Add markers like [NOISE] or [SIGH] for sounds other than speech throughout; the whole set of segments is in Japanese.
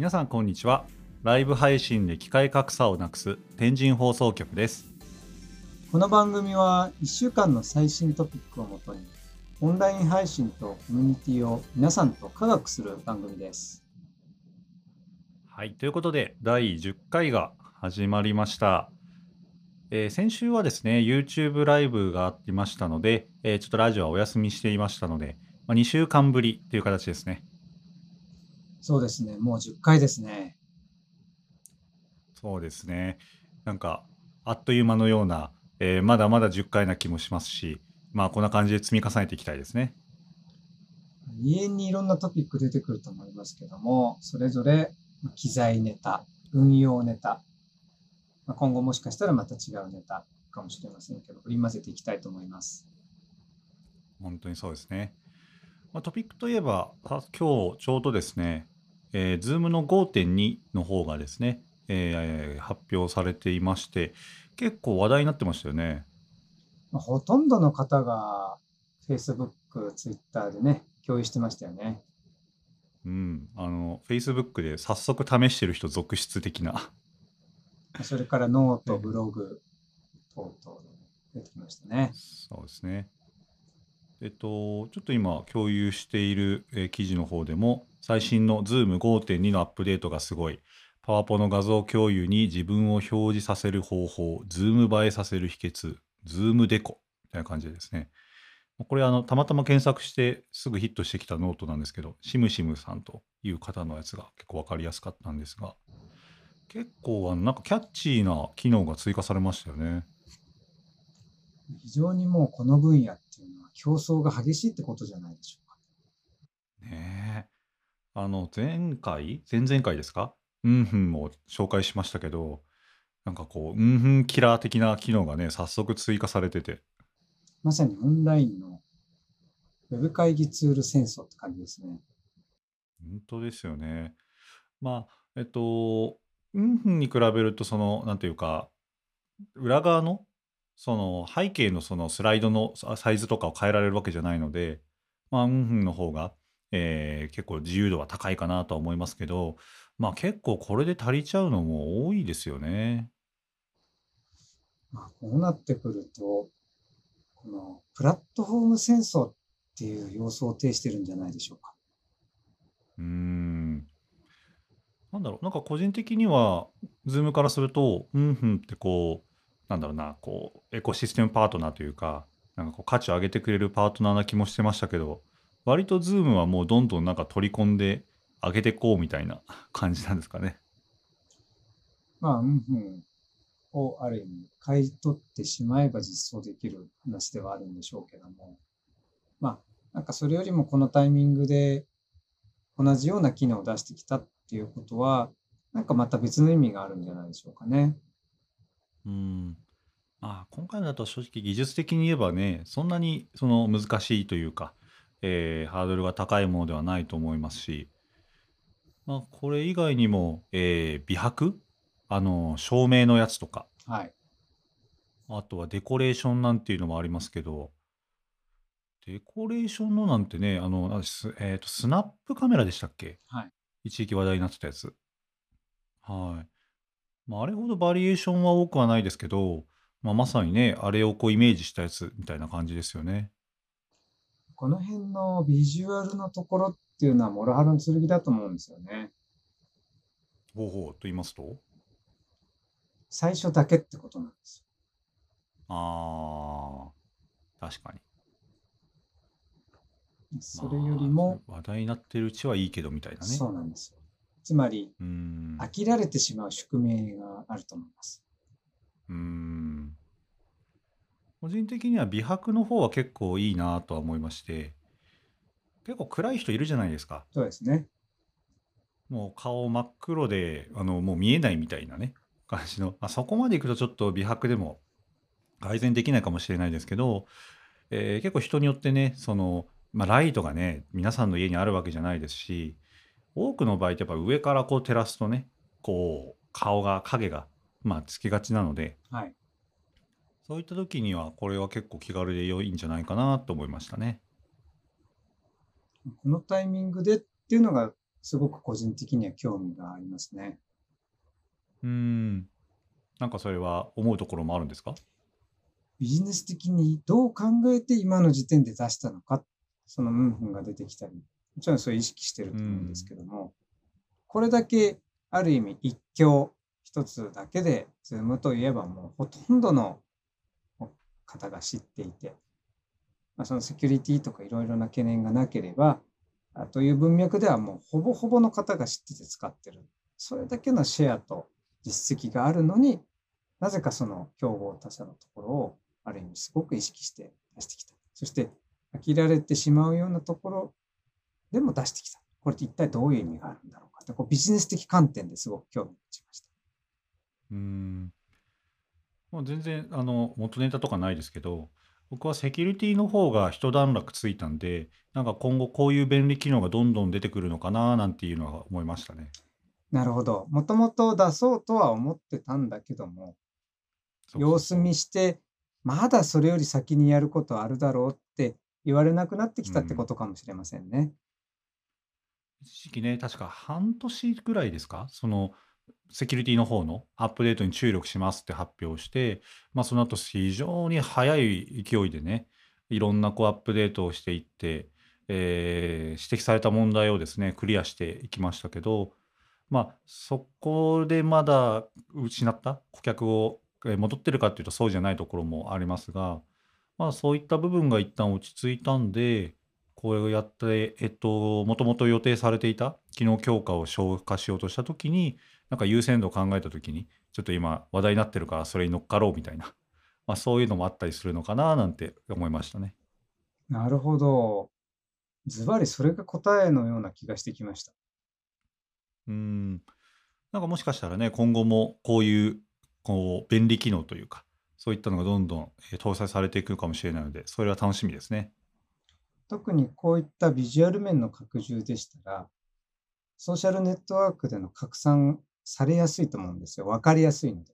皆さんこんにちは。ライブ配信で機械格差をなくす天神放送局です。この番組は1週間の最新トピックをもとにオンライン配信とコミュニティを皆さんと科学する番組です。はいということで第10回が始まりました、えー先週はですね YouTube ライブがありましたので、えーちょっとラジオはお休みしていましたので、まあ、2週間ぶりという形ですねそうですね、もう10回ですね。そうですねなんかあっという間のような、えーまだまだ10回な気もしますしまあこんな感じで積み重ねていきたいですね永遠にいろんなトピック出てくると思いますけども、それぞれまあ機材ネタ、運用ネタ、まあ今後もしかしたらまた違うネタかもしれませんけど、織り交ぜていきたいと思います。本当にそうですね。まあ、トピックといえば、あ今日ちょうどですね、えー、Zoom の5.2の方がですね、えー発表されていまして、結構話題になってましたよね。まあほとんどの方が Facebook、Twitter でね、共有してましたよね。うん。あの、Facebook で早速試してる人続出的な。まあそれから note、ねブログ等々で出てきましたね。そうですね。えっと、ちょっと今共有している、え記事の方でも、最新の Zoom 5.2のアップデートがすごい、パワポの画像共有に自分を表示させる方法、Zoom 映えさせる秘訣、Zoom デコみたいな感じでですね。これあの、たまたま検索してすぐヒットしてきたノートなんですけど、シムシムさんという方のやつが結構わかりやすかったんですが、結構あのなんかキャッチーな機能が追加されましたよね。非常にもうこの分野っ競争が激しいってことじゃないでしょうか。ねえ。あの、前回？前々回ですか？うんふんも紹介しましたけど、なんかこう、うんふんキラー的な機能がね、早速追加されてて、まさにオンラインのウェブ会議ツール戦争って感じですね。本当ですよね。まあ、えっと、うんふんに比べると、その、なんていうか、裏側の、その背景のそのスライドのササイズとかを変えられるわけじゃないので、まあ、うんふんの方が、えー結構自由度は高いかなとは思いますけど、まあ結構これで足りちゃうのも多いですよね。まあ、こうなってくると、このプラットフォーム戦争っていう様相を呈してるんじゃないでしょうか。うーん。なんだろう、なんか個人的には、 Zoomからすると、 mmhmmってこう、なんだろうな、こう、エコシステムパートナーというか、なんかこう価値を上げてくれるパートナーな気もしてましたけど、割と Zoomはもうどんどんなんか取り込んで上げてこうみたいな [LAUGHS] 感じなんですかね。まあ、 mmhmmをある意味買い取ってしまえば実装できる話ではあるんでしょうけども、まあ、なんかそれよりもこのタイミングで同じような機能を出してきたっていうことは、なんかまた別の意味があるんじゃないでしょうかね。うん。まあ、今回のだと正直技術的に言えばね、そんなにその難しいというか、えーハードルが高いものではないと思いますし、まあ、これ以外にも、えー美白？あの、照明のやつとか、はい。あとはデコレーションなんていうのもありますけど、デコレーションのなんてね、あの、なんですえっと、スナップカメラでしたっけ？はい。一時期話題になってたやつ。はい。まあ、あれほどバリエーションは多くはないですけど、まあ、まさにね、あれをこうイメージしたやつみたいな感じですよね。この辺のビジュアルのところっていうのは、モロハルの剣だと思うんですよね。ほうほうと言いますと？最初だけってことなんですああ、確かに。よ。それよりも、まあ話題になってるうちはいいけどみたいなね。そうなんですよ。つまり。飽きられてしまう宿命があると思います。ん。個人的には美白の方は結構いいなとは思いまして、結構暗い人いるじゃないですか。そうですね。もう顔真っ黒で、あの、もう見えないみたいなね、感じの。まあ、そこまでいくとちょっと美白でも改善できないかもしれないですけど、えー結構人によってね、その、まあ、ライトがね、皆さんの家にあるわけじゃないですし、多くの場合ってやっぱ上からこう照らすとね、こう、顔が、影が、まあ、つきがちなので、はい。そういった時には、これは結構気軽で良いんじゃないかなと思いましたね。このタイミングでっていうのがすごく個人的には興味がありますね。うーん。なんかそれは思うところもあるんですか？ビジネス的にどう考えて今の時点で出したのか、そのうんふんが出てきたり、もちろんそれ意識してると思うんですけども、これだけある意味一強一つだけで、ズームといえばもうほとんどの方が知っていて、まあ、そのセキュリティとかいろいろな懸念がなければ、あという文脈ではもうほぼほぼの方が知ってて使ってる。それだけのシェアと実績があるのに、なぜかその競合他社のところをある意味すごく意識して出してきた。そして飽きられてしまうようなところでも出してきた。これって一体どういう意味があるんだろうかってこうビジネス的観点ですごく興味を持ちました。うーん。まあ、全然あの元ネタとかないですけど、僕はセキュリティの方が一段落ついたんで、なんか今後こういう便利機能がどんどん出てくるのかななんていうのは思いましたね。なるほど。もともと出そうとは思ってたんだけども、様子見して、まだそれより先にやることあるだろうって言われなくなってきたってことかもしれませんね。一時期ね、確か半年ぐらいですか？そのセキュリティの方のアップデートに注力しますって発表して、まあ、その後非常に速い勢いでね、いろんなこうアップデートをしていって、えー指摘された問題をですね、クリアしていきましたけど、まあ、そこでまだ失った？顧客を戻ってるかっていうとそうじゃないところもありますが、まあ、そういった部分が一旦落ち着いたんで、これをやって、えっと、もともと予定されていた機能強化を消化しようとしたときに、なんか優先度を考えたときに、ちょっと今話題になってるからそれに乗っかろうみたいな、[LAUGHS] まあ、そういうのもあったりするのかななんて思いましたね。なるほど。ズバリそれが答えのような気がしてきました。うん。なんかもしかしたらね、今後もこういう、こう、便利機能というか、そういったのがどんどんえー搭載されていくかもしれないので、それは楽しみですね。特にこういったビジュアル面の拡充でしたら、ソーシャルネットワークでの拡散されやすいと思うんですよ。わかりやすいので。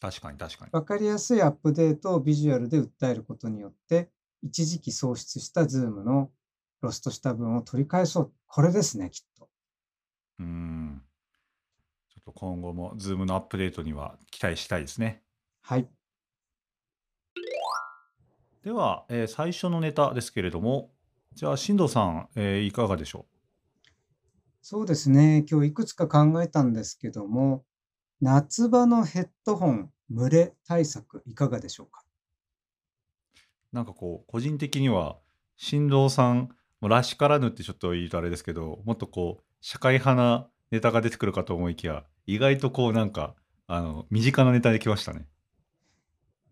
確かに確かに。わかりやすいアップデートをビジュアルで訴えることによって、一時期喪失した Zoom のロストした分を取り返そう。これですね、きっと。うん。ちょっと今後も Zoom のアップデートには期待したいですね。はい。では、えー最初のネタですけれども、じゃあ、進藤さん、えーいかがでしょそうですね。今日いくつか考えたんですけども、夏場のヘッドホン蒸れ対策いかがでしょうか？うなんかこう、個人的には、進藤さん、もうらしからぬってちょっと言うとあれですけど、もっとこう、社会派なネタが出てくるかと思いきや、意外とこう、なんか、あの、身近なネタできましたね。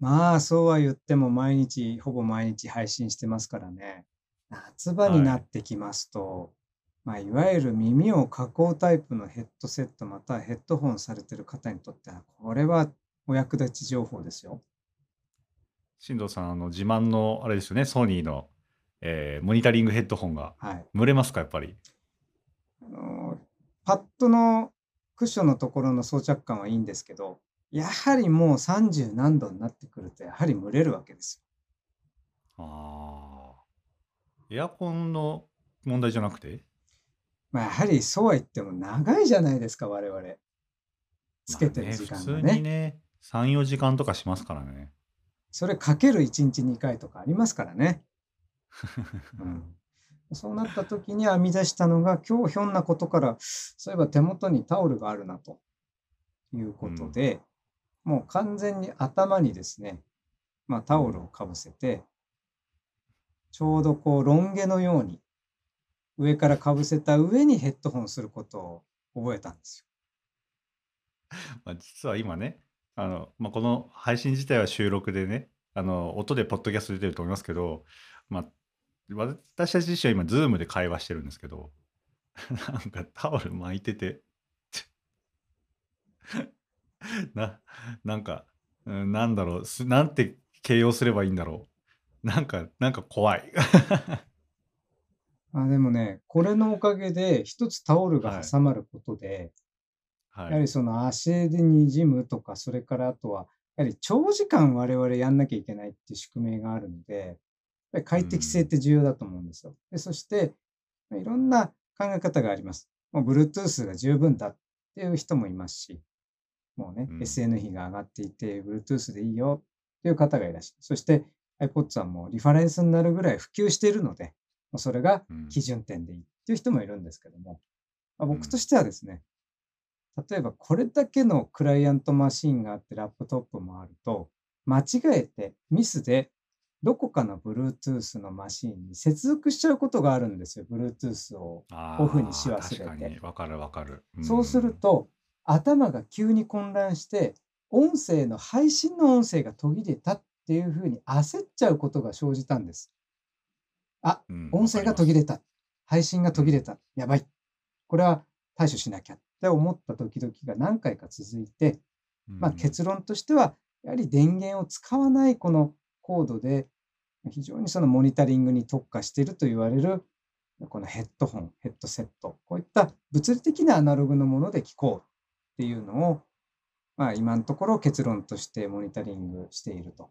まあ、そうは言っても毎日、ほぼ毎日配信してますからね。夏場になってきますと、まあ、いわゆる耳を囲うタイプのヘッドセットまたはヘッドホンされてる方にとっては、これはお役立ち情報ですよ。進藤さん、あの、自慢の、あれですよね、ソニーの、えーモニタリングヘッドホンが、はい。蒸れますか、やっぱり？あのパッドのクッションのところの装着感はいいんですけど、やはりもう30何度になってくると、やはり蒸れるわけですよ。ああ。エアコンの問題じゃなくて？まあ、やはりそうは言っても長いじゃないですか、我々。つけてる時間がまあね、普通ね。にね、3、4時間とかしますからね。それかける1日2回とかありますからね。[LAUGHS] うん、そうなった時に編み出したのが、今日ひょんなことから、そういえば手元にタオルがあるなということで、もう完全に頭にですね、まあ、タオルをかぶせて、ちょうどこうロン毛のように上からかぶせた上にヘッドホンすることを覚えたんですよ。[LAUGHS] まあ実は今ね、あの、まあ、この配信自体は収録でね、あの、音でポッドキャスト出てると思いますけど、まあ、私たち自身は今、ズームで会話してるんですけど、[LAUGHS] なんかタオル巻いてて、[LAUGHS] な、なんか、うんなんだろう、すなんて形容すればいいんだろう。なんか、なんか怖い。[LAUGHS] よ。あでもね、これのおかげで一つタオルが挟まることで、はい。やはりその足で滲むとか、それからあとは、やはり長時間我々やんなきゃいけないっていう宿命があるので、やっぱり快適性って重要だと思うんですよ。でそして、いろんな考え方があります。もう Bluetooth が十分だっていう人もいますし、もうね、うん SN 比が上がっていて、Bluetooth でいいよっていう方がいらっしゃる。そして iPods はもうリファレンスになるぐらい普及しているので、それがうん基準点でいいっていう人もいるんですけども、ま僕としてはですね、例えばこれだけのクライアントマシンがあってラップトップもあると、間違えてミスでどこかの Bluetooth のマシンに接続しちゃうことがあるんですよ。Bluetooth を。あオフにし忘れて確かにわかるわかる。そうすると、頭が急に混乱して、音声の配信の音声が途切れたっていうふうに焦っちゃうことが生じたんです。あ、うん、音声が途切れた。配信が途切れた。やばい。これは対処しなきゃって思った時々が何回か続いて、まあ、結論としては、やはり電源を使わないこのコードで、非常にそのモニタリングに特化していると言われる、このヘッドホン、ヘッドセット、こういった物理的なアナログのもので聞こうっていうのを、まあ、今のところ結論としてモニタリングしていると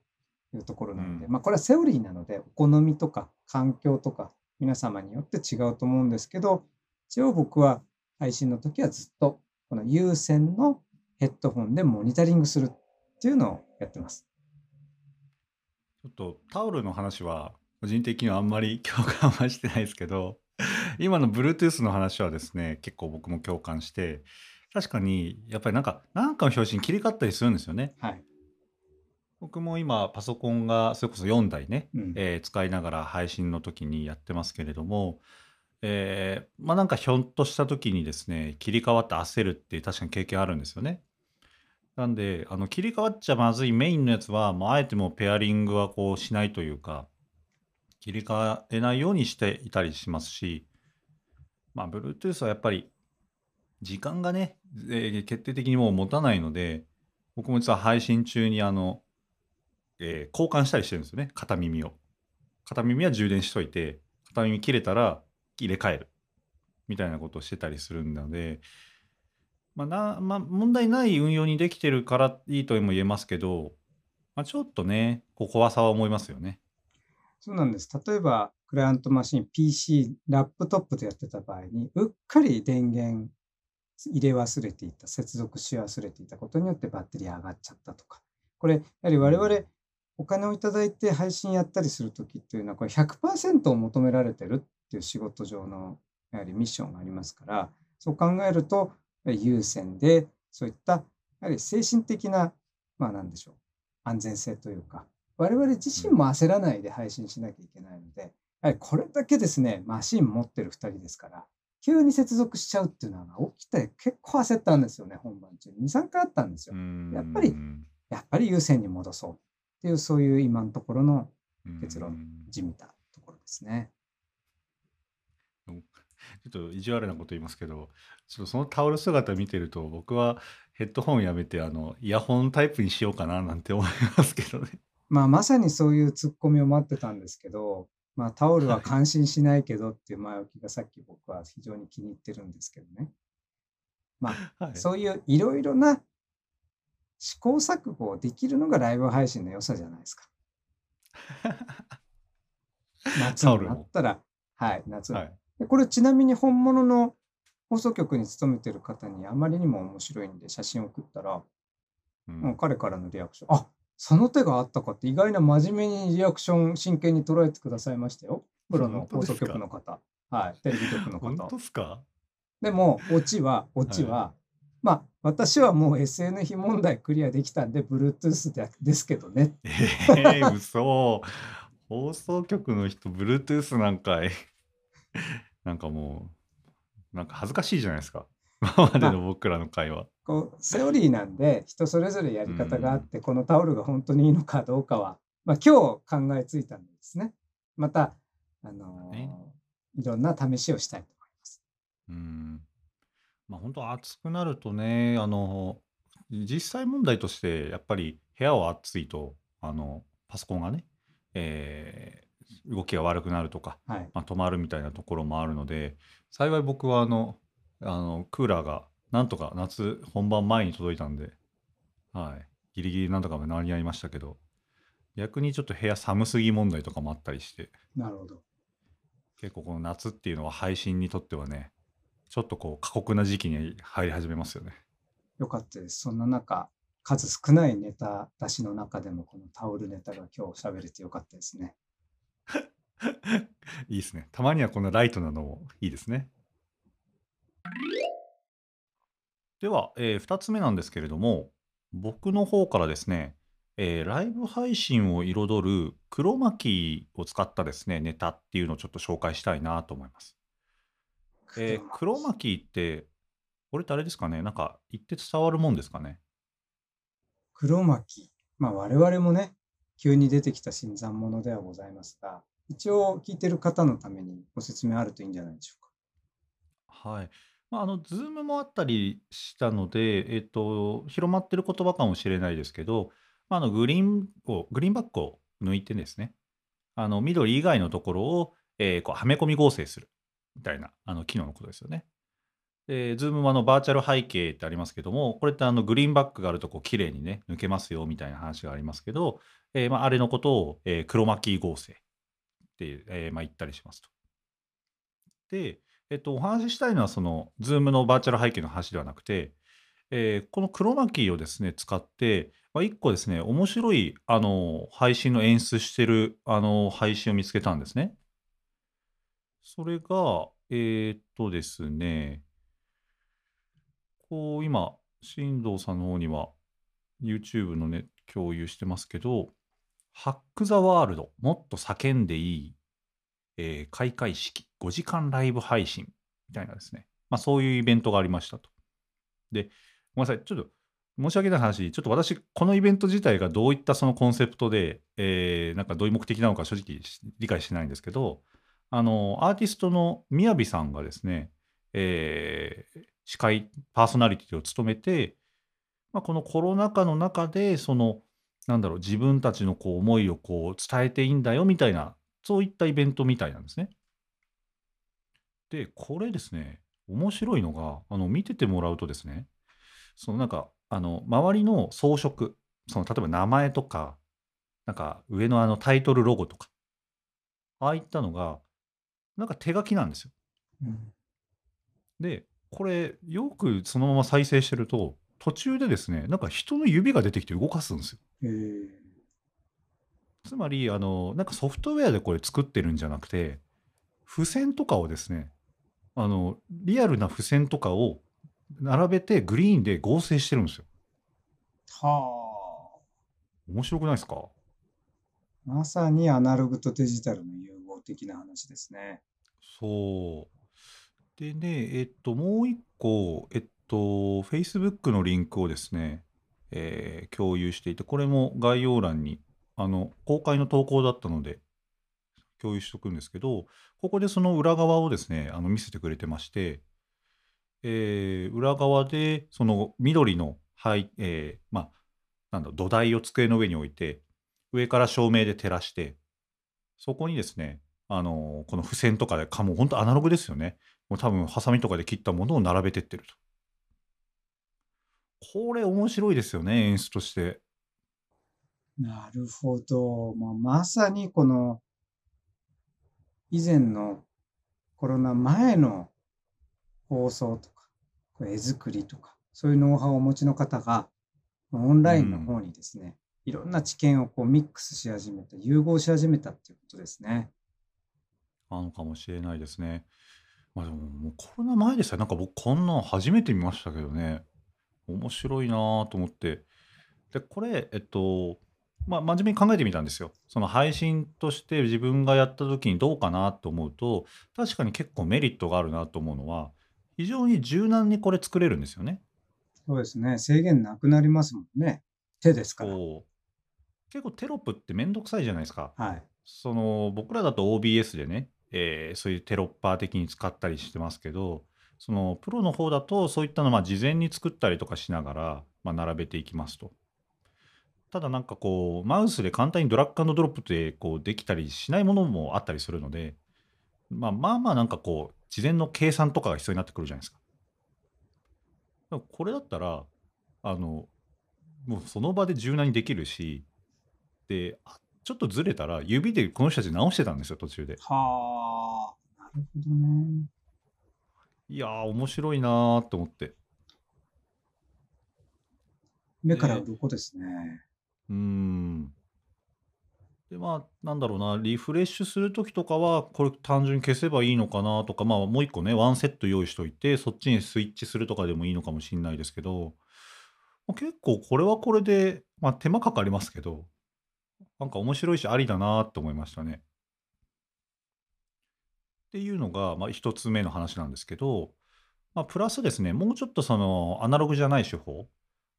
いうところなので、うんまあ、これはセオリーなので、お好みとか環境とか皆様によって違うと思うんですけど、一応僕は配信の時はずっとこの有線のヘッドホンでモニタリングするっていうのをやってます。ちょっとタオルの話は個人的にはあんまり [LAUGHS] 共感はしてないですけど今の Bluetooth の話はですね結構僕も共感して確かにやっぱりなんかなんかの表紙に切り替わったりするんですよね。はい。僕も今パソコンがそれこそ4台ね、うん。えー使いながら配信の時にやってますけれどもえーまあなんかひょんとした時にですね切り替わって焦るって確かに経験あるんですよね。なんであの切り替わっちゃまずいメインのやつは、まあ、あえてもうペアリングはこうしないというか切り替えないようにしていたりしますしまあ Bluetooth はやっぱり時間がね、えー決定的にもう持たないので僕も実は配信中にあの、えー交換したりしてるんですよね片耳を片耳は充電しといて片耳切れたら入れ替えるみたいなことをしてたりするので、まあなまあ、問題ない運用にできてるからいいとも言えますけど、まあ、ちょっとねこう怖さは思いますよね。そうなんです。例えば、クライアントマシン、PC、ラップトップでやってた場合に、うっかり電源入れ忘れていた、接続し忘れていたことによってバッテリー上がっちゃったとか。これ、やはり我々、お金をいただいて配信やったりするときっていうのは、これ100%を求められてるっていう仕事上のやはりミッションがありますから、そう考えると、優先で、そういった、やはり精神的な、まあなんでしょう、安全性というか、我々自身も焦らないで配信しなきゃいけないので、やはりこれだけですね、マシン持ってる2人ですから、急に接続しちゃうっていうのが起きて結構焦ったんですよね、本番中に。2、3回あったんですよ。やっぱりやっぱり優先に戻そうっていう、そういう今のところの結論地味たところですね。ちょっと意地悪なこと言いますけど、ちょっとそのタオル姿見てると、僕はヘッドホンやめて、あの、イヤホンタイプにしようかななんて思いますけどね。まあまさにそういうツッコミを待ってたんですけど、まあタオルは感心しないけどっていう前置きがさっき僕は非常に気に入ってるんですけどね。まあ [LAUGHS] はい。そういういろいろな試行錯誤をできるのがライブ配信の良さじゃないですか。[LAUGHS] 夏になったら、はい、夏。はい。でこれちなみに本物の放送局に勤めてる方にあまりにも面白いんで写真を送ったら、うもうん彼からのリアクション、あその手があったかって意外な真面目にリアクション真剣に捉えてくださいましたよ。プロの放送局の方。はい、[LAUGHS] テレビ局の本方当。っすか？でも、オチは、オチは、まあ、私はもう SN 比問題クリアできたんで、Bluetooth でですけどね。ええー、嘘。放送局の人、Bluetooth なんかい。なんかもう、なんか恥ずかしいじゃないですか。今までの僕らの会話。こう、セオリーなんで、人それぞれやり方があって、このタオルが本当にいいのかどうかは、まあ、今日考えついたんですね。また、あのいろんな試しをしたいと思います。うん。まあ本当暑くなるとね、あの、実際問題として、やっぱり部屋は暑いと、あの、パソコンがね、えー動きが悪くなるとか、はい。まあ、止まるみたいなところもあるので、幸い僕はあの、あの、クーラーがなんとか夏本番前に届いたんで、はい。ギリギリなんとか間に合いましたけど、逆にちょっと部屋寒すぎ問題とかもあったりして、なるほど。結構この夏っていうのは配信にとってはね、ちょっとこう過酷な時期に入り始めますよね。よかったです。そんな中、数少ないネタ出しの中でも、このタオルネタが今日喋れてよかったですね。[LAUGHS] いいですね。たまにはこんなライトなのもいいですね。では、え2つ目なんですけれども、僕の方からですね、えーライブ配信を彩る黒巻を使ったですね、ネタっていうのをちょっと紹介したいなと思います。えー黒巻って、これってあれですかね、なんか言って伝わるもんですかね？黒巻。まあ我々もね、急に出てきた新参者ではございますが、一応聞いてる方のためにご説明あるといいんじゃないでしょうか。はい。まあ、あの、 Zoomもあったりしたので、えっと、広まってる言葉かもしれないですけど、まあ、あの、グリーンを、グリーンバックを抜いてですね、あの、緑以外のところを、えーこう、はめ込み合成するみたいな、あの、機能のことですよね。で、 Zoomもあの、バーチャル背景ってありますけども、これってあの、グリーンバックがあると、こう、綺麗にね、抜けますよみたいな話がありますけど、えーまあ、あれのことを、えークロマキー合成って、えーまあ、言ったりしますと。で、えっと、お話ししたいのは、その、ズームのバーチャル背景の話ではなくて、えーこの黒巻をですね、使って、まあ、一個ですね、面白い、あの、配信の演出してる、あの、配信を見つけたんですね。それが、えーっとですね、こう、今、進藤さんの方には、YouTube のね、共有してますけど、ハック・ザ・ワールド、もっと叫んでいい、えー開会式、5時間ライブ配信みたいなですね、まあ、そういうイベントがありましたと。で、ごめんなさい、ちょっと申し訳ない話、ちょっと私、このイベント自体がどういったそのコンセプトで、えーなんかどういう目的なのか正直理解してないんですけど、あの、アーティストのみやびさんがですね、えー司会、パーソナリティを務めて、まあ、このコロナ禍の中で、その、なんだろう、自分たちのこう思いをこう伝えていいんだよみたいな、そういったイベントみたいなんですね。で、これですね、面白いのが、あの、見ててもらうとですね、そのなんか、あの、周りの装飾、その、例えば名前とか、なんか上のあのタイトルロゴとか、ああいったのが、なんか手書きなんですよ。うんで、これ、よくそのまま再生してると、途中でですね、なんか人の指が出てきて動かすんですよ。えーつまり、あの、なんかソフトウェアでこれ作ってるんじゃなくて、付箋とかをですね、あの、リアルな付箋とかを並べてグリーンで合成してるんですよ。は面白くないですか？あ。まさにアナログとデジタルの融合的な話ですね。そう。でね、えっと、もう一個、えっと、Facebook のリンクをですね、えー共有していて、これも概要欄に、あの、公開の投稿だったので、共有しとくんですけど、ここでその裏側をですね、あの見せてくれてまして、えー裏側で、その緑の、はい、えーまあ、なんだ、土台を机の上に置いて、上から照明で照らして、そこにですね、あのこの付箋とかで、かもう本当アナログですよね。もう多分、ハサミとかで切ったものを並べてってると。これ面白いですよね、演出として。なるほど。まあ、まさにこの以前のコロナ前の放送とか、絵作りとか、そういうノウハウをお持ちの方が、オンラインの方にですね、いろんな知見をこうミックスし始めた、融合し始めたっていうことですね。なのかもしれないですね。まあでも、もうコロナ前でさえ、なんか僕こんなん初めて見ましたけどね。面白いなと思って。で、これ、えっと、まあ真面目に考えてみたんですよ。その配信として自分がやった時にどうかなと思うと、確かに結構メリットがあるなと思うのは、非常に柔軟にこれ作れるんですよね。そうですね。制限なくなりますもんね。手ですから。こう結構テロップってめんどくさいじゃないですか。はい。その僕らだと OBS でね、えーそういうテロッパー的に使ったりしてますけど、そのプロの方だとそういったのまあ事前に作ったりとかしながら、まあ、並べていきますと。ただなんかこうマウスで簡単にドラッグアンドドロップでこうできたりしないものもあったりするので、まあ、まあまあなんかこう事前の計算とかが必要になってくるじゃないですか。でもこれだったらあのもうその場で柔軟にできるしであちょっとずれたら指でこの人たち直してたんですよ途中で。はあ。なるほどね。いやー、面白いなーって思って。目からで、鱗ですね。で、まあ、なんだろうな、リフレッシュするときとかは、これ単純に消せばいいのかなとか、まあ、もう一個ね、ワンセット用意しといて、そっちにスイッチするとかでもいいのかもしんないですけど、ま、結構これはこれで、ま、手間かかりますけど、なんか面白いし、ありだなって思いましたね。っていうのが、ま、1つ目の話なんですけど、ま、プラスですね、もうちょっとその、アナログじゃない手法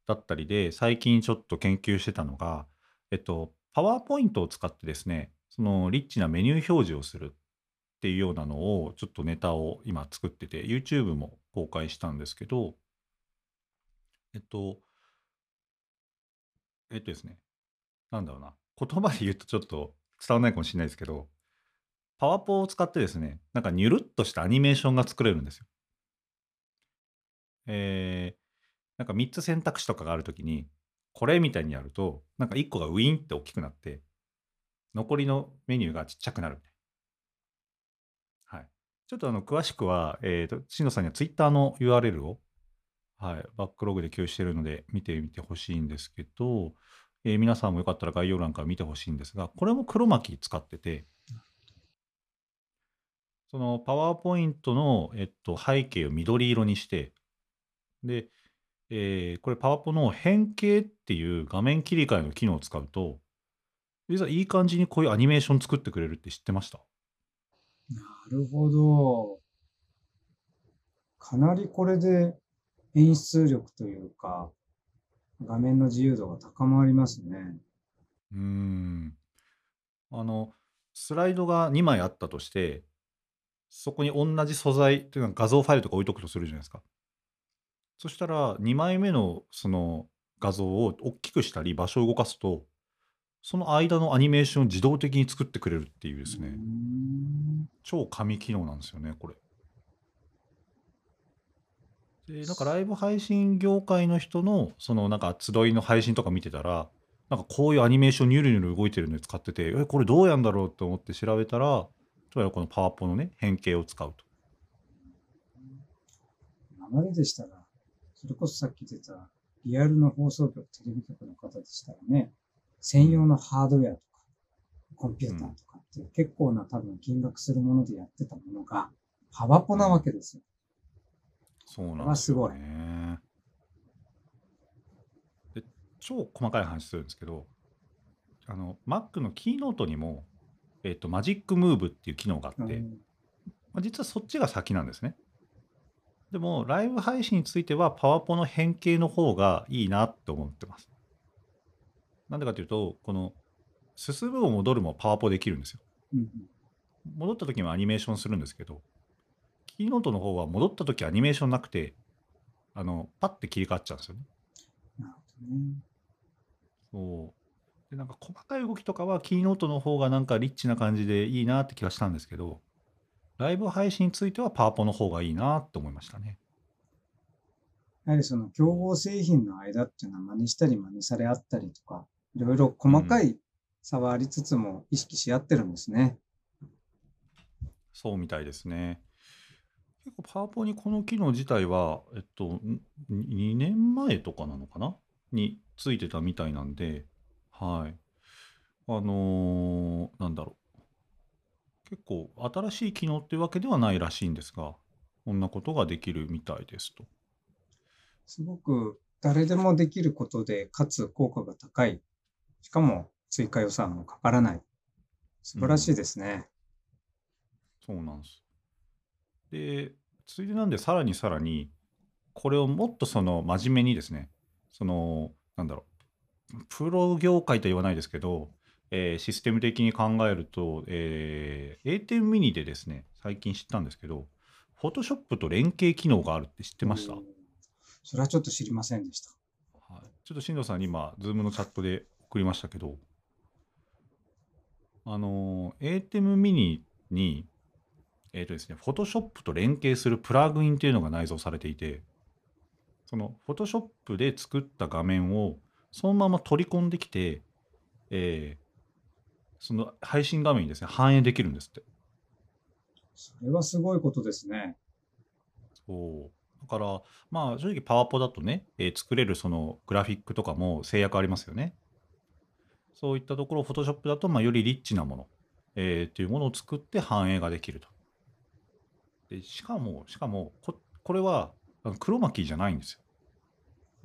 だったりで、最近ちょっと研究してたのが、えっと、パワーポイントを使ってですね、そのリッチなメニュー表示をするっていうようなのを、ちょっとネタを今作ってて、YouTube も公開したんですけどえっとえっとですね、なんだろうな、言葉で言うとちょっと伝わんないかもしんないですけど、パワポを使ってですね、なんかニュルっとしたアニメーションが作れるんですよ。ええ、なんか3つ選択肢とかがある時に、これみたいにやると、なんか1個がウィンって大きくなって、残りのメニューがちっちゃくなるみたいはい。ちょっとあの詳しくは、えっと、しのさんには Twitter の URL を、はい、バックログで共有しているので、見てみて欲しいんですけど、え、皆さんもよかったら概要欄から見て欲しいんですが、これも黒巻使っててそのパワーポイントの、えっと、背景を緑色にして、で、ええ、これパワポの変形っていう画面切り替えの機能を使うと、実はいい感じにこういうアニメーション作ってくれるって知ってました？なるほど。かなりこれで演出力というか、画面の自由度が高まりますね。うーん。あの、スライドが2枚あったとして、そこにおんなじ素材っていうか画像ファイルとか置いとくとするじゃないですか。そしたら、2枚目のその画像を大きくしたり、場所を動かすと、その間のアニメーションを自動的に作ってくれるっていうですね。ん。超神機能なんですよね、これ。で、なんかライブ配信業界の人の、そのなんか集いの配信とか見てたら、なんかこういうアニメーションニュルニュル動いてるので使ってて、え、これどうやんだろうと思って調べたら、どうやらこのパワポのね、変形を使うと。流れでしたら、それこそさっき言ってたリアルの放送局、テレビ局の方でしたらね、うん。専用のハードウェアとか、コンピューターうん。とかって結構な多分金額するものでやってたものが、パワポう。なんわけですよ。そうなんですよはすごい。ね。で、超細かい話するんですけど、あの、Mac のキーノートにも、えっと、マジックムーブっていう機能があって、うん。ま、実はそっちが先なんですね。でも、ライブ配信については、パワポの変形の方がいいなって思ってます。なんでかっていうと、この、進むも戻るもパワポできるんですよ。うんうん。戻った時にはアニメーションするんですけど、キーノートの方は戻った時アニメーションなくて、あの、パッて切り替わっちゃうんですよね。なるほどね。そう。で、なんか細かい動きとかは、キーノートの方がなんかリッチな感じでいいなって気はしたんですけど、ライブ配信についてはパワポの方がいいなって思いましたね。やはりその競合製品の間っていうのは真似したり真似され合ったりとか、いろいろう細かん。い差はありつつも意識し合ってるんですね。そうみたいですね。結構パワポにこの機能自体は、えっと、ん、2年前とかなのかな？についてたみたいなんで、はい。あの、なんだろう。結構新しい機能っていうわけではないらしいんですが、こんなことができるみたいですと。すごく誰でもできることで、かつ効果が高い。しかも追加予算もかからない。素う晴らしいん。ですね。そうなんす。で、ついでなんでさらにさらに、これをもっとその真面目にですね、その、なんだろう、プロ業界とは言わないですけど、えーシステム的に考えると、えー、A10 ミニでですね、最近知ったんですけど、Photoshop と連携機能があるって知っておました？お。それはちょっと知りませんでした。はい。ちょっと進藤さんに今、Zoom のチャットで送りましたけどあの、A10 ミニに、えっとですね、Photoshop と連携するプラグインっていうのが内蔵されていて、その Photoshop で作った画面をそのまま取り込んできて、ええ、その配信画面にですね、反映できるんですって。それはすごいことですね。そう。だから、まあ、正直パワポだとね、えー作れるそのグラフィックとかも制約ありますよね。そういったところ、フォトショップだと、まあ、よりリッチなもの、えーっていうものを作って反映ができると。で、しかも、しかも、こ、これは、あのクロマキーじゃないんですよ。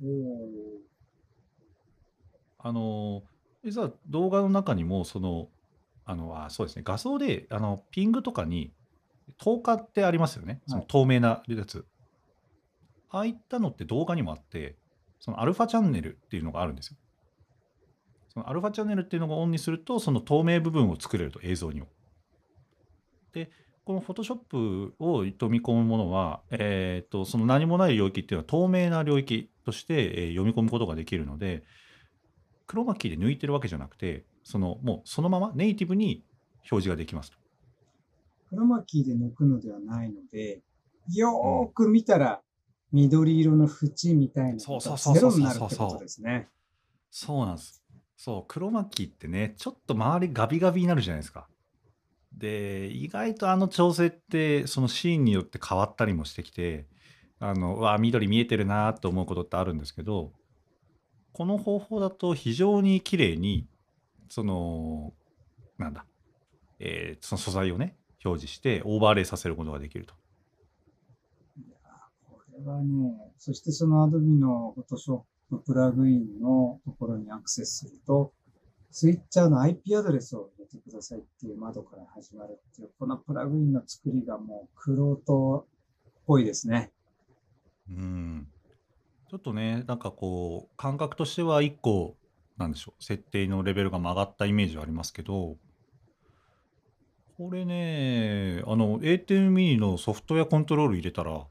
おーあの、実は動画の中にも、その、あの、あ、そうですね、画像で、あの、ピングとかに、透過ってありますよね。そのはい。透明なやつ。ああいったのって動画にもあって、そのアルファチャンネルっていうのがあるんですよ。そのアルファチャンネルっていうのがオンにすると、その透明部分を作れると、映像にも。で、この Photoshop を読み込むものは、えっと、その何もない領域っていうのは透明な領域として、えー読み込むことができるので、クロマキーで抜いてるわけじゃなくて、そのもうそのままネイティブに表示ができますと。クロマキーで抜くのではないので、うん。よーく見たら緑色の縁みたいなのがそうそうそうゼロになるってこと。ですね。そうなんです。そう、クロマキーってね、ちょっと周りガビガビになるじゃないですか。で、意外とあの調整って、そのシーンによって変わったりもしてきて、あの、うわ、緑見えてるなと思うことってあるんですけど、この方法だと非常に綺麗に、その、なんだ、えーその素材をね、表示してオーバーレイさせることができると。いやーこれはね、そしてその Adobe の Photoshop プラグインのところにアクセスすると、スイッチャーの IP アドレスを入れてくださいっていう窓から始まるっていう、このプラグインの作りがもう、クロートっぽいですね。うん。ちょっとね、なんかこう、感覚としては1個、なんでしょう、設定のレベルが曲がったイメージはありますけど、これね、あの、A10 ミニのソフトウェアコントロール入れたら、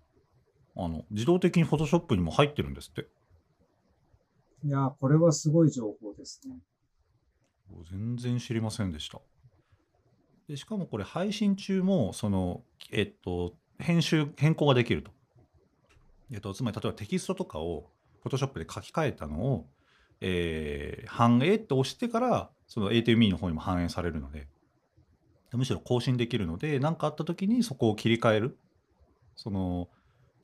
あの、自動的に Photoshop にも入ってるんですって。いやー、これはすごい情報ですね。全然知りませんでした。で、しかもこれ配信中も、その、えっと、編集、変更ができると。えっと、つまり例えばテキストとかを Photoshop で書き換えたのを、えー反映って押してから、その A2Me の方にも反映されるので、むしろ更新できるので、何かあった時にそこを切り替える。その、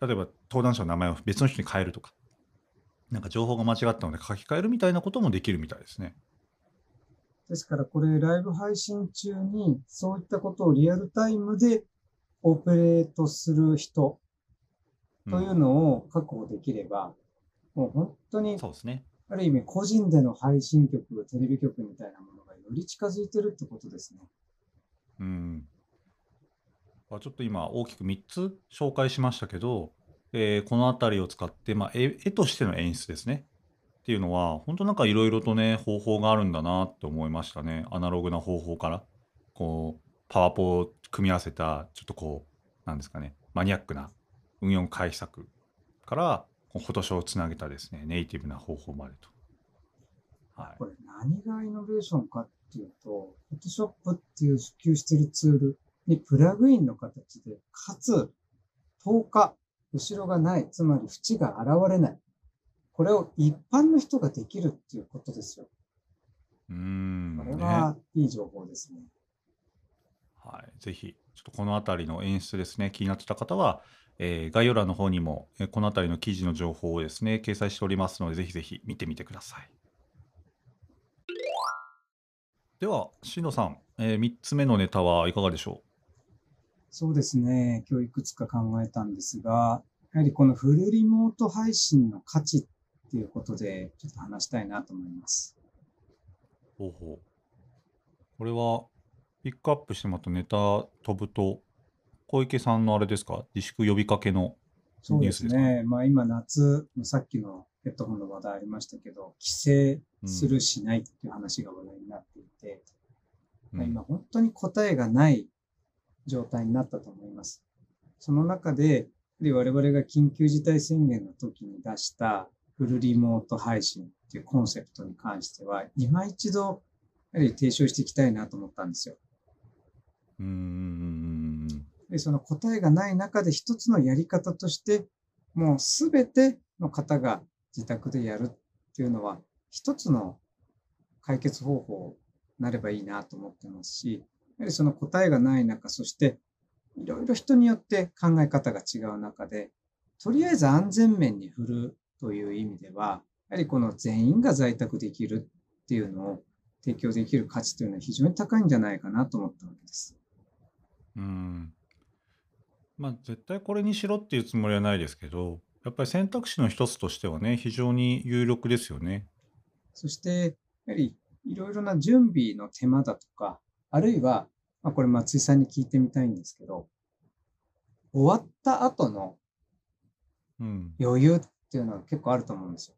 例えば登壇者の名前を別の人に変えるとか、なんか情報が間違ったので書き換えるみたいなこともできるみたいですね。ですからこれライブ配信中にそういったことをリアルタイムでオペレートする人といううん。のを確保できれば、もう本当にそうですね。ある意味個人での配信局、テレビ局みたいなものがより近づいてるってことですね。うん。まあちょっと今大きく3つ紹介しましたけど、えーこのあたりを使って、まあ、絵絵としての演出ですね。っていうのは、本当なんかいろいろとね、方法があるんだなって思いましたね。アナログな方法から、こう、パワポを組み合わせた、ちょっとこう、なんですかね、マニアックな運用解釈から、フォトショーをつなげたですね、ネイティブな方法までと。はい。これ何がイノベーションかっていうと、Photoshop っていう普及してるツールにプラグインの形で、かつ透過、後ろがない、つまり縁が現れない。これを一般の人ができるっていうことですよ。うーこれん、ね。はいい情報ですね。はい。ぜひ、ちょっとこのあたりの演出ですね、気になってた方は、えー概要欄の方にも、えーこのあたりの記事の情報をですね、掲載しておりますので、ぜひぜひ見てみてください。では、しのさん、え3つ目のネタはいかがでしょそうですね。今日いくつか考えたんですが、やはりこのフルリモート配信の価値っていうことで、ちょっと話したいなと思います。うほうほう。これは、ピックアップしてまたネタ飛ぶと、小池さんのあれですか？自粛呼びかけのそうでニュースですか？ね。すね。まあ今夏、さっきのヘッドホンの話題ありましたけど、規制すうん。るしないっていう話が話題になっていて、まあ今うん。本当に答えがない状態になったと思います。その中で、やはり我々が緊急事態宣言の時に出したフルリモート配信っていうコンセプトに関しては、今一度、やはり提唱していきたいなと思ったんですよ。うーん。その答えがない中で一つのやり方として、もうすべての方が自宅でやるっていうのは、一つの解決方法になればいいなと思ってますし、やはりその答えがない中、そしていろいろ人によって考え方が違う中で、とりあえず安全面に振るという意味では、やはりこの全員が在宅できるっていうのを提供できる価値というのは非常に高いんじゃないかなと思ったわけです。うん。まあ、絶対これにしろっていうつもりはないですけど、やっぱり選択肢の一つとしてはね、非常に有力ですよね。そして、やはりいろいろな準備の手間だとか、あるいは、まあ、これ松井さんに聞いてみたいんですけど、終わった後のうん。余裕っていうのは結構あると思うんですよ。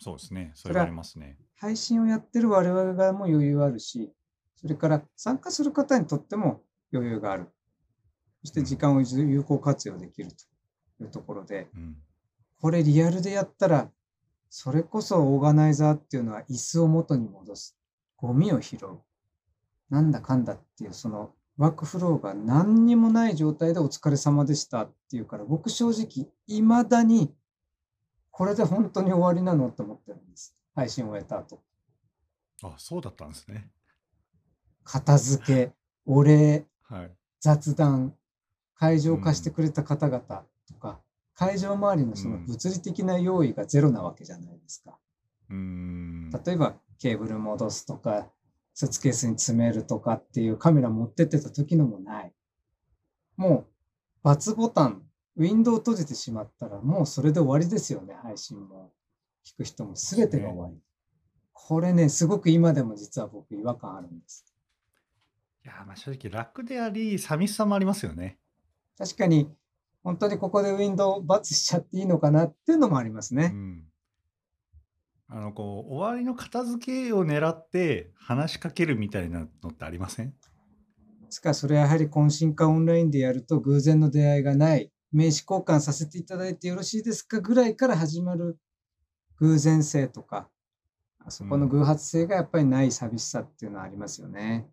そうですね。そそれはれはありますね。配信をやってる我々側も余裕あるし、それから参加する方にとっても余裕がある。そして時間を有効活用できるというところで、うん。これリアルでやったら、それこそオーガナイザーっていうのは椅子を元に戻す。ゴミを拾う。なんだかんだっていうそのワークフローが何にもない状態でお疲れ様でしたっていうから、僕正直未だにこれで本当に終わりなのって思ってるんです。配信を終えた後。あ、そうだったんですね。片付け、お礼、はい。雑談、会場を貸してくれた方々とか、会場周りのその物理的な用意がゼロなわけじゃないですか。うーん。例えばケーブル戻すとか、スーツケースに詰めるとかっていうカメラ持ってってた時のもない。もう、×ボタン、ウィンドウ閉じてしまったら、もうそれで終わりですよね、配信も。聞く人も全てが終わり。これね、すごく今でも実は僕違和感あるんです。いやー、まあ正直楽であり、寂しさもありますよね。確かに、本当にここでウィンドウ×しちゃっていいのかなっていうのもありますね。うん。あの、こう、終わりの片付けを狙って話しかけるみたいなのってありません？ですからそれはやはり懇親会オンラインでやると偶然の出会いがない、名刺交換させていただいてよろしいですかぐらいから始まる偶然性とか、あそこの偶発性がやっぱりない寂しさっていうのはありますよね。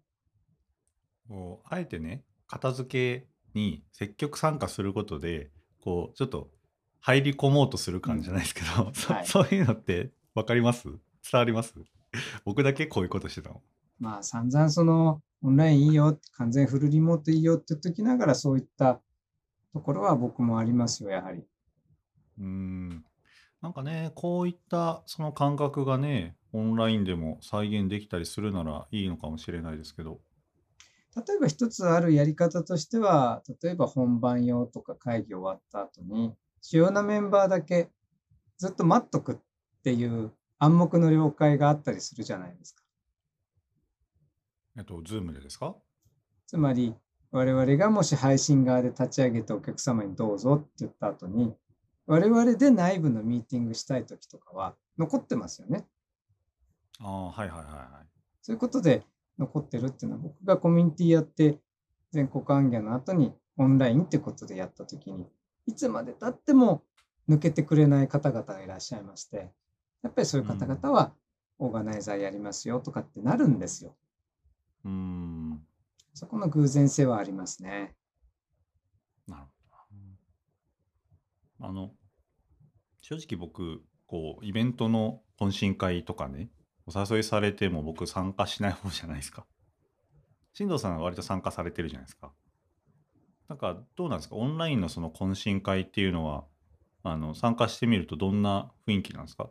こうあえてね、片付けに積極参加することで、こう、ちょっと入り込もうとする感じじゃないですけど、そはいそういうのって分かります？伝わります？僕だけこういうことしてたの？まあ散々そのオンラインいいよ、完全フルリモートいいよって言っときながらそういったところは僕もありますよ、やはり。うーん。なんかね、こういったその感覚がね、オンラインでも再現できたりするならいいのかもしれないですけど。例えば一つあるやり方としては、例えば本番用とか会議終わった後に、主要なメンバーだけずっと待っとくっていう暗黙の了解があったりするじゃないですか。えっと、 Zoomでですか？つまり、我々がもし配信側で立ち上げてお客様にどうぞって言った後に、我々で内部のミーティングしたい時とかは残ってますよね。ああ、はいはいはいはい。そういうことで残ってるっていうのは僕がコミュニティやって全国行脚の後にオンラインってことでやった時にいつまで経っても抜けてくれない方々がいらっしゃいましてやっぱりそういう方々はオーガナイザーやりますよとかってなるんですよ。うーん。そこの偶然性はありますね。なるほどな。あの、正直僕、こう、イベントの懇親会とかね、お誘いされても僕参加しない方じゃないですか。[LAUGHS] 進藤さんは割と参加されてるじゃないですか。なんか、どうなんですか？オンラインのその懇親会っていうのは、あの、参加してみるとどんな雰囲気なんですか？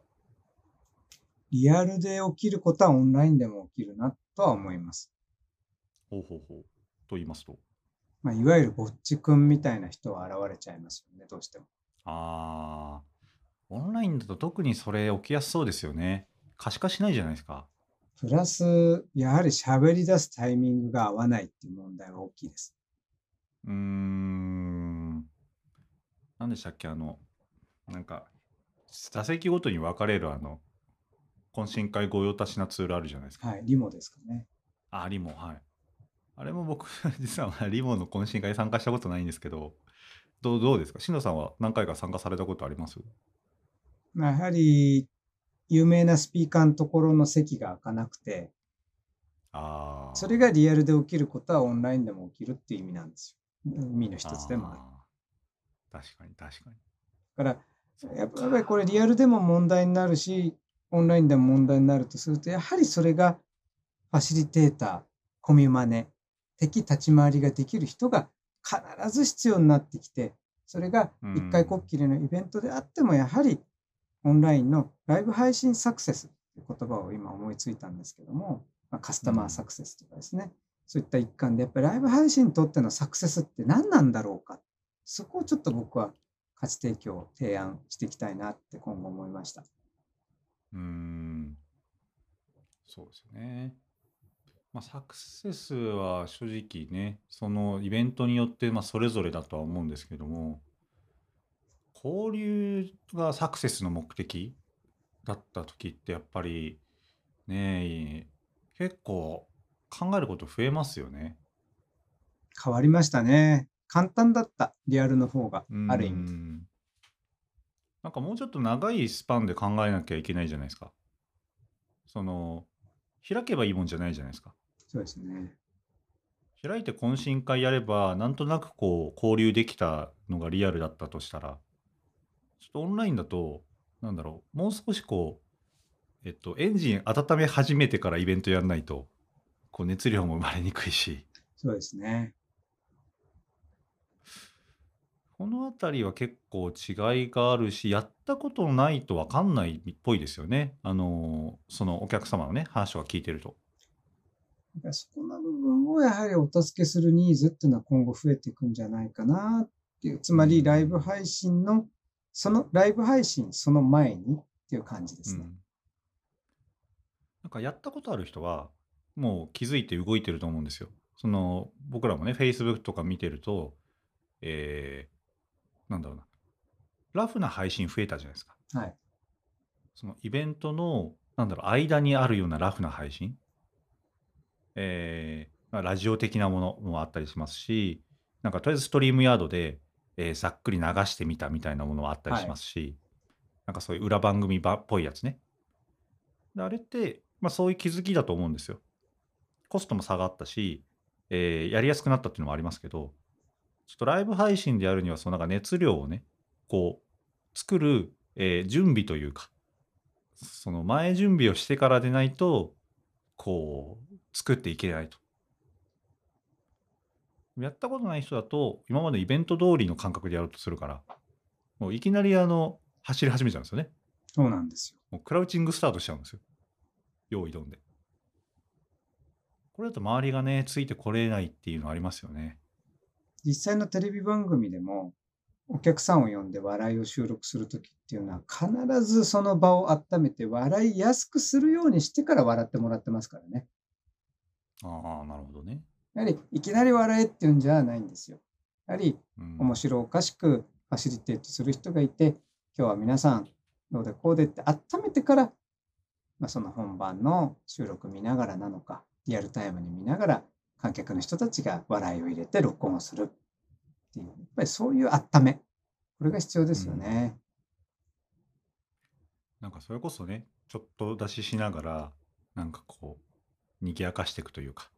リアルで起きることはオンラインでも起きるなとは思います。ほうほうほう。と言いますと？まあ、いわゆるぼっちくんみたいな人は現れちゃいますよね、どうしても。あー、オンラインだと特にそれ起きやすそうですよね。可視化しないじゃないですか。プラス、やはり喋り出すタイミングが合わないっていう問題は大きいです。うーん。何でしたっけ？あの、なんか、座席ごとに分かれるあの、懇親会御用達なツールあるじゃないですか。はい、リモですかね。あ、リモ、はい。あれも僕、[LAUGHS] 実はリモの懇親会参加したことないんですけど、どうどうですか？しのさんは何回か参加されたことあります？まあ、やはり、有名なスピーカーのところの席が開かなくて、ああ。それがリアルで起きることはオンラインでも起きるっていう意味なんですよ。意味の一つでもある。確かに確かに。だから、やっぱりこれリアルでも問題になるし、オンラインでも問題になるとすると、やはりそれがファシリテーター、コミマネ、敵立ち回りができる人が必ず必要になってきて、それがう一回こん。っきりのイベントであっても、やはりオンラインのライブ配信サクセスっていう言葉を今思いついたんですけども、まあ、カスうタマーサん。クセスとかですね。そういった一環で、やっぱりライブ配信にとってのサクセスって何なんだろうか。そこをちょっと僕は価値提供を提案していきたいなって今後思いました。うーん。そうですよね。まあ、サクセスは正直ね、そのイベントによってまあそれぞれだとは思うんですけども、交流がサクセスの目的だった時ってやっぱりね、結構考えること増えますよね。変わりましたね。簡単だった、リアルの方が、ある意味。ん。なんかもうちょっと長いスパンで考えなきゃいけないじゃないですか。その、開けばいいもんじゃないじゃないですか。そうですね。開いて懇親会やれば、なんとなくこう、交流できたのがリアルだったとしたら、ちょっとオンラインだと、なんだろう、もう少しこう、えっと、エンジン温め始めてからイベントやんないと、こう熱量も生まれにくいし、そうですね。このあたりは結構違いがあるし、やったことないと分かんないっぽいですよね。あの、そのお客様のね、話を聞いてると。だからそこの部分をやはりお助けするニーズっていうのは今後増えていくんじゃないかなっていう、つうまりライブん。配信の、そのライブ配信その前にっていう感じですね。うん。なんかやったことある人は、もう気づいて動いてると思うんですよ。その、僕らもね、Facebook とか見てると、えー、なんだろうな、ラフな配信増えたじゃないですか。はい。そのイベントの、なんだろう、間にあるようなラフな配信。えーまあ、ラジオ的なものもあったりしますし、なんかとりあえずストリームヤードで、えーざっくり流してみたみたいなものはあったりはい。しますし、なんかそういう裏番組ばっぽいやつね。であれって、まあ、そういう気づきだと思うんですよ。コストも下がったし、えーやりやすくなったっていうのもありますけど、ちょっとライブ配信でやるには、そのなんか熱量をね、こう、作る、えー準備というか、その前準備をしてからでないと、こう、作っていけないと。やったことない人だと、今までイベント通りの感覚でやろうとするから、もういきなりあの、走り始めちゃうんですよね。そうなんですよ。もうクラウチングスタートしちゃうんですよ。用意どんで。これだと周りがね、ついてこれないっていうのありますよね。実際のテレビ番組でも、お客さんを呼んで笑いを収録するときっていうのは、必ずその場を温めて笑いやすくするようにしてから笑ってもらってますからね。ああ、なるほどね。やはり、いきなり笑えっていうんじゃないんですよ。やはり、うん。面白おかしくファシリテートする人がいて、今日は皆さん、どうでこうでって温めてから、まあ、その本番の収録見ながらなのか、リアルタイムに見ながら、観客の人たちが笑いを入れて録音をするっていう、やっぱりそういう温め、これが必要でうん。すよね。なんかそれこそね、ちょっと出ししながら、なんかこう、賑やかしていくというか、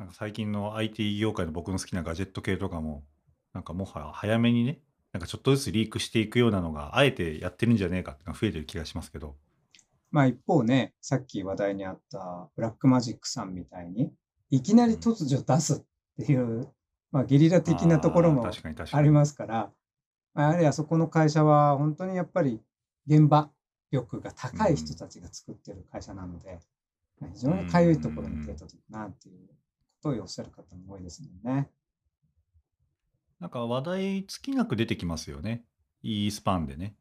なんか最近の IT 業界の僕の好きなガジェット系とかも、なんかもはや早めにね、なんかちょっとずつリークしていくようなのが、あえてやってるんじゃねえかっていうのが増えてる気がしますけど。まあ一方ね、さっき話題にあったブラックマジックさんみたいに、いきなりうん。突如出すっていう、まあゲリラ的なところもあり。ますから、まあやはりあそこの会社は本当にやっぱり現場力がう高い人ん。たちが作ってる会社なので、まあ非う常にかゆいところに手ん。届くなっていうことをおっしゃる方も多いですもんね。なんか話題尽きなく出てきますよね。いいスパンでね。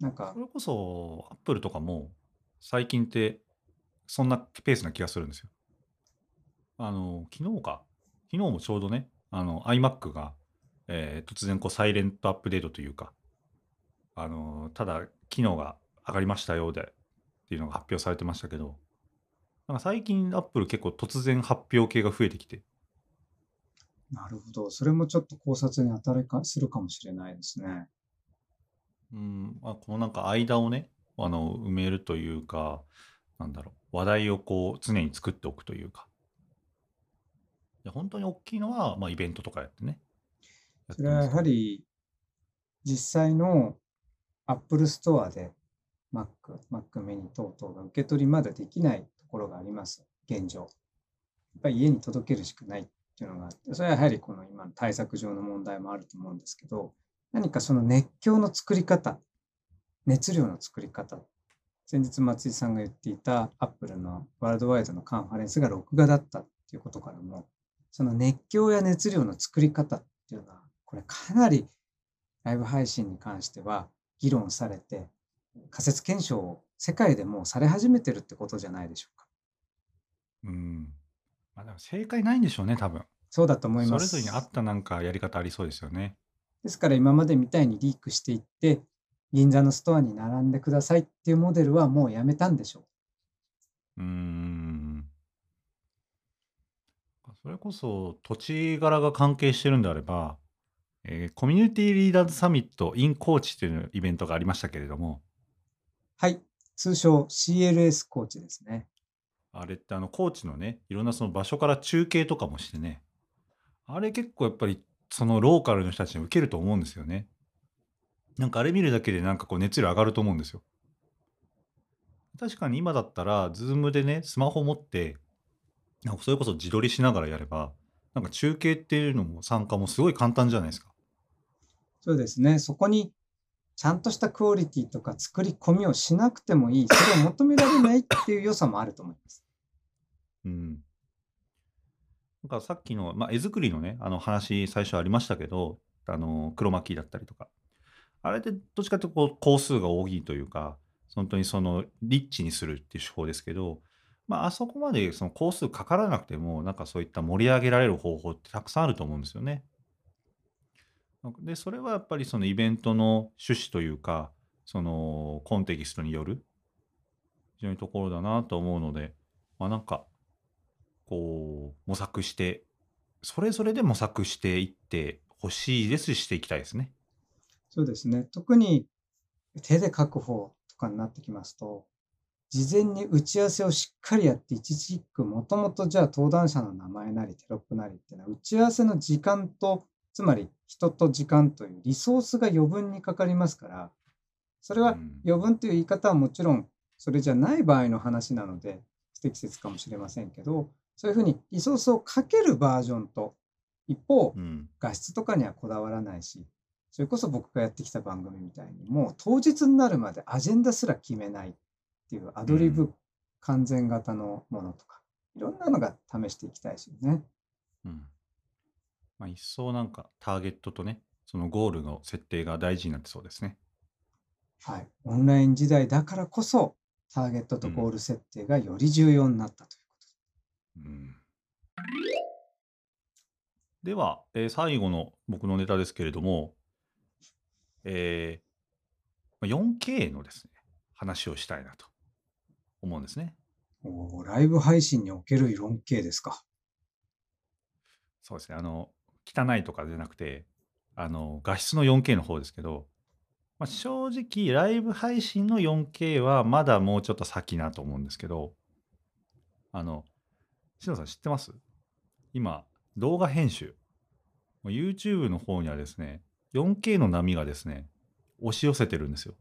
なんか、それこそ、アップルとかも、最近って、そんなペースな気がするんですよ。あの、昨日か。昨日もちょうどね、あの、iMac が、えー突然こうサイレントアップデートというか、あの、ただ、機能が上がりましたよで、っていうのが発表されてましたけど、なんか最近アップル結構突然発表系が増えてきて、なるほど。それもちょっと考察に当たりかするかもしれないですね。うん、まあ、このなんか間をね、あの、埋めるというか、なんだろう、話題をこう常に作っておくというか、で本当に大きいのは、まあ、イベントとかやってね、やっそれはやはり実際の Apple Store で Mac、Mac mini 等々が受け取りまだできないところがあります。現状。やっぱり家に届けるしかない。っていうのがあって、それはやはりこの今の対策上の問題もあると思うんですけど、何かその熱狂の作り方、熱量の作り方、先日松井さんが言っていたアップルのワールドワイドのカンファレンスが録画だったっていうことからも、その熱狂や熱量の作り方っていうのは、これかなりライブ配信に関しては議論されて、仮説検証を世界でもされ始めてるってことじゃないでしょうか。うん。まあ、でも正解ないんでしょうね、多分。そうだと思いまそれぞれに合す。ったなんかやり方ありそうですよね。ですから今までみたいにリークしていって、銀座のストアに並んでくださいっていうモデルはもうやめたんでしょう。うーん。それこそ土地柄が関係してるんであれば、えーコミュニティリーダーズサミット in コーチというイベントがありましたけれども、はい。通称 CLS コーチですね。あれってあのコーチのね、いろんなその場所から中継とかもしてね、あれ結構やっぱりそのローカルの人たちに受けると思うんですよね。なんかあれ見るだけでなんかこう熱量上がると思うんですよ。確かに今だったら、ズームでね、スマホ持って、なんかそれこそ自撮りしながらやれば、なんか中継っていうのも参加もすごい簡単じゃないですか。そうですね。そこにちゃんとしたクオリティとか作り込みをしなくてもいい。それを求められないっていう良さもあると思います。うん。なんかさっきの、まあ、絵作りのね、あの話最初ありましたけど、あの、黒巻きだったりとか。あれってどっちかというとこう工数が多いというか、本当にそのリッチにするっていう手法ですけど、まあ、あそこまでその工数かからなくても、なんかそういった盛り上げられる方法ってたくさんあると思うんですよね。で、それはやっぱりそのイベントの趣旨というか、そのコンテキストによる非常にところだなと思うので、まあなんか、こう、模索して、それぞれで模索していってほしいですし、していきたいですね。そうですね。特に手で書く方とかになってきますと、事前に打ち合わせをしっかりやって、一字一句、もともとじゃあ登壇者の名前なりテロップなりっていうのは、打ち合わせの時間と、つまり人と時間というリソースが余分にかかりますから、それはうん余分という言い方はもちろんそれじゃない場合の話なので不適切かもしれませんけど、そういうふうにリソースをかけるバージョンと、一方う、ん。画質とかにはこだわらないし、それこそ僕がやってきた番組みたいに、もう当日になるまでアジェンダすら決めないっていうアドリうブ完全型のものとか、いろんなのが試していきたいですよね。うん。まあ、一層なんかターゲットとね、そのゴールの設定が大事になってそうですね。はい。オンライン時代だからこそ、ターゲットとゴール設定がより重要になったといううん。では、えー最後の僕のネタですけれども、えーまあ 4K のですね、話をしたいなと思うんですね。おーライブ配信における 4K ですか。そうですね。あの、汚いとかじゃなくて、あの、画質の 4K の方ですけど、まあ、正直、ライブ配信の 4K はまだもうちょっと先なと思うんですけど、あの、しのさん知ってます？今、動画編集、YouTube の方にはですね、4K の波がですね、押し寄せてるんですよ。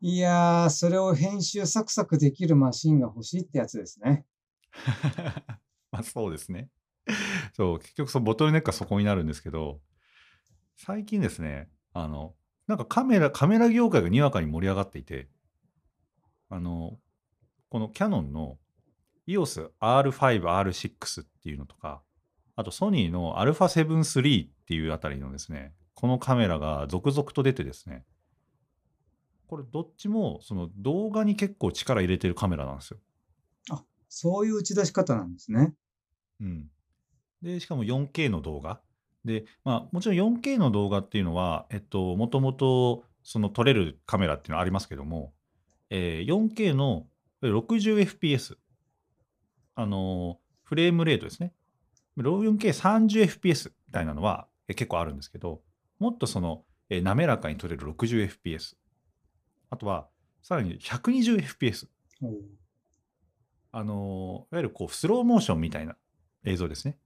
いやー、それを編集サクサクできるマシンが欲しいってやつですね。[LAUGHS] まあそうですね。そう、結局そのボトルネックはそこになるんですけど、最近ですね、あの、なんかカメラ、カメラ業界がにわかに盛り上がっていて、あの、このキャノンの EOS R5、R6 っていうのとか、あとソニーの α7 III っていうあたりのですね、このカメラが続々と出てですね、これどっちもその動画に結構力入れてるカメラなんですよ。そういう打ち出し方なんですね。うん。で、しかも 4K の動画。で、まあ、もちろん 4K の動画っていうのは、えっと、もともと、その撮れるカメラっていうのはありますけども、えー 4K の 60fps、あのーフレームレートですね。4K30fps みたいなのはえ結構あるんですけど、もっとその、えー滑らかに撮れる 60fps。あとは、さらに 120fps。おーあのーいわゆるこうスローモーションみたいな映像ですね。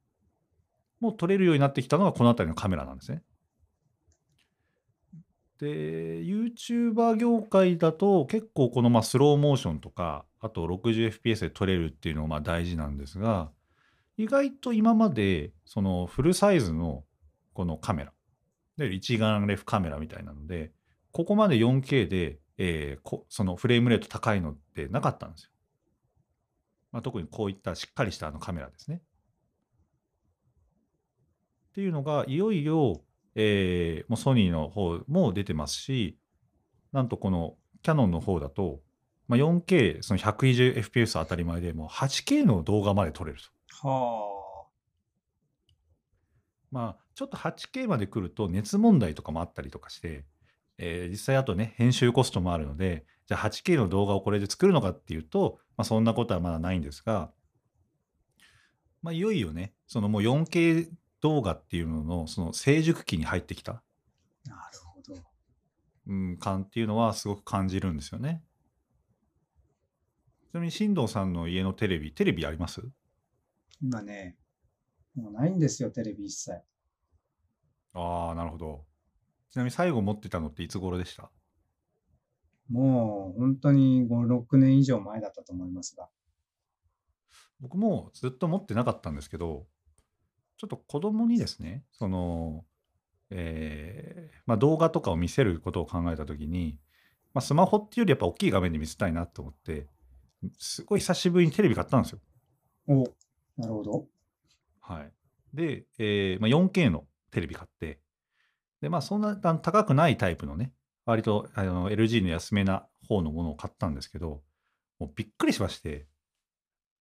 もう撮れるようになってきたのがこの辺りのカメラなんですね。で、YouTuber 業界だと結構このまあスローモーションとか、あと 60fps で撮れるっていうのがまあ大事なんですが、意外と今まで、そのフルサイズのこのカメラ、で一眼レフカメラみたいなので、ここまで 4K で、えーこそのフレームレート高いのってなかったんですよ。まあ、特にこういったしっかりしたあのカメラですね。っていうのが、いよいよ、えーもうソニーの方も出てますし、なんとこのキャノンの方だと、まあ、4K、その 120fps 当たり前で、もう 8K の動画まで撮れると。はまあ、ちょっと 8K まで来ると熱問題とかもあったりとかして、えー実際あとね、編集コストもあるので、じゃあ 8K の動画をこれで作るのかっていうと、まあ、そんなことはまだないんですが、まあ、いよいよね、そのもう 4K 動画っていうののその成熟期に入ってきた、あ。なるほど。うん、感っていうのはすごく感じるんですよね。ちなみに進藤さんの家のテレビ、テレビあります？今ね、もうないんですよ、テレビ一切。ああ、なるほど。ちなみに最後持ってたのっていつ頃でした？もう本当に5、6年以上前だったと思いますが。僕もずっと持ってなかったんですけど、ちょっと子供にですね、その、えーまあ、動画とかを見せることを考えたときに、まあ、スマホっていうよりやっぱ大きい画面で見せたいなと思って、すごい久しぶりにテレビ買ったんですよ。お、なるほど。はい。で、えーまあ、4K のテレビ買って、で、まあ、そんな高くないタイプのね、割とあの LG の安めな方のものを買ったんですけど、もうびっくりしまして、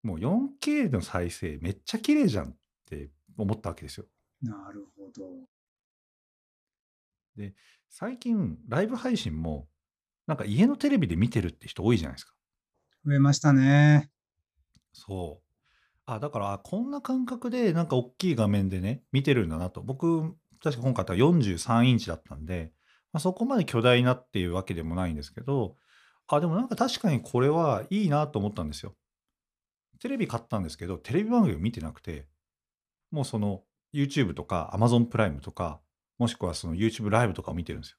もう 4K の再生めっちゃ綺麗じゃんって思ったわけですよ。なるほど。最近、ライブ配信も、なんか家のテレビで見てるって人多いじゃないですか。増えましたね。そう。あ、だから、あこんな感覚で、なんか大きい画面でね、見てるんだなと。僕、確か今回は43インチだったんで、まあ、そこまで巨大なっていうわけでもないんですけど、あ、でもなんか確かにこれはいいなと思ったんですよ。テレビ買ったんですけど、テレビ番組を見てなくて、もうその YouTube とか Amazon プライムとか、もしくはその YouTube ライブとかを見てるんですよ。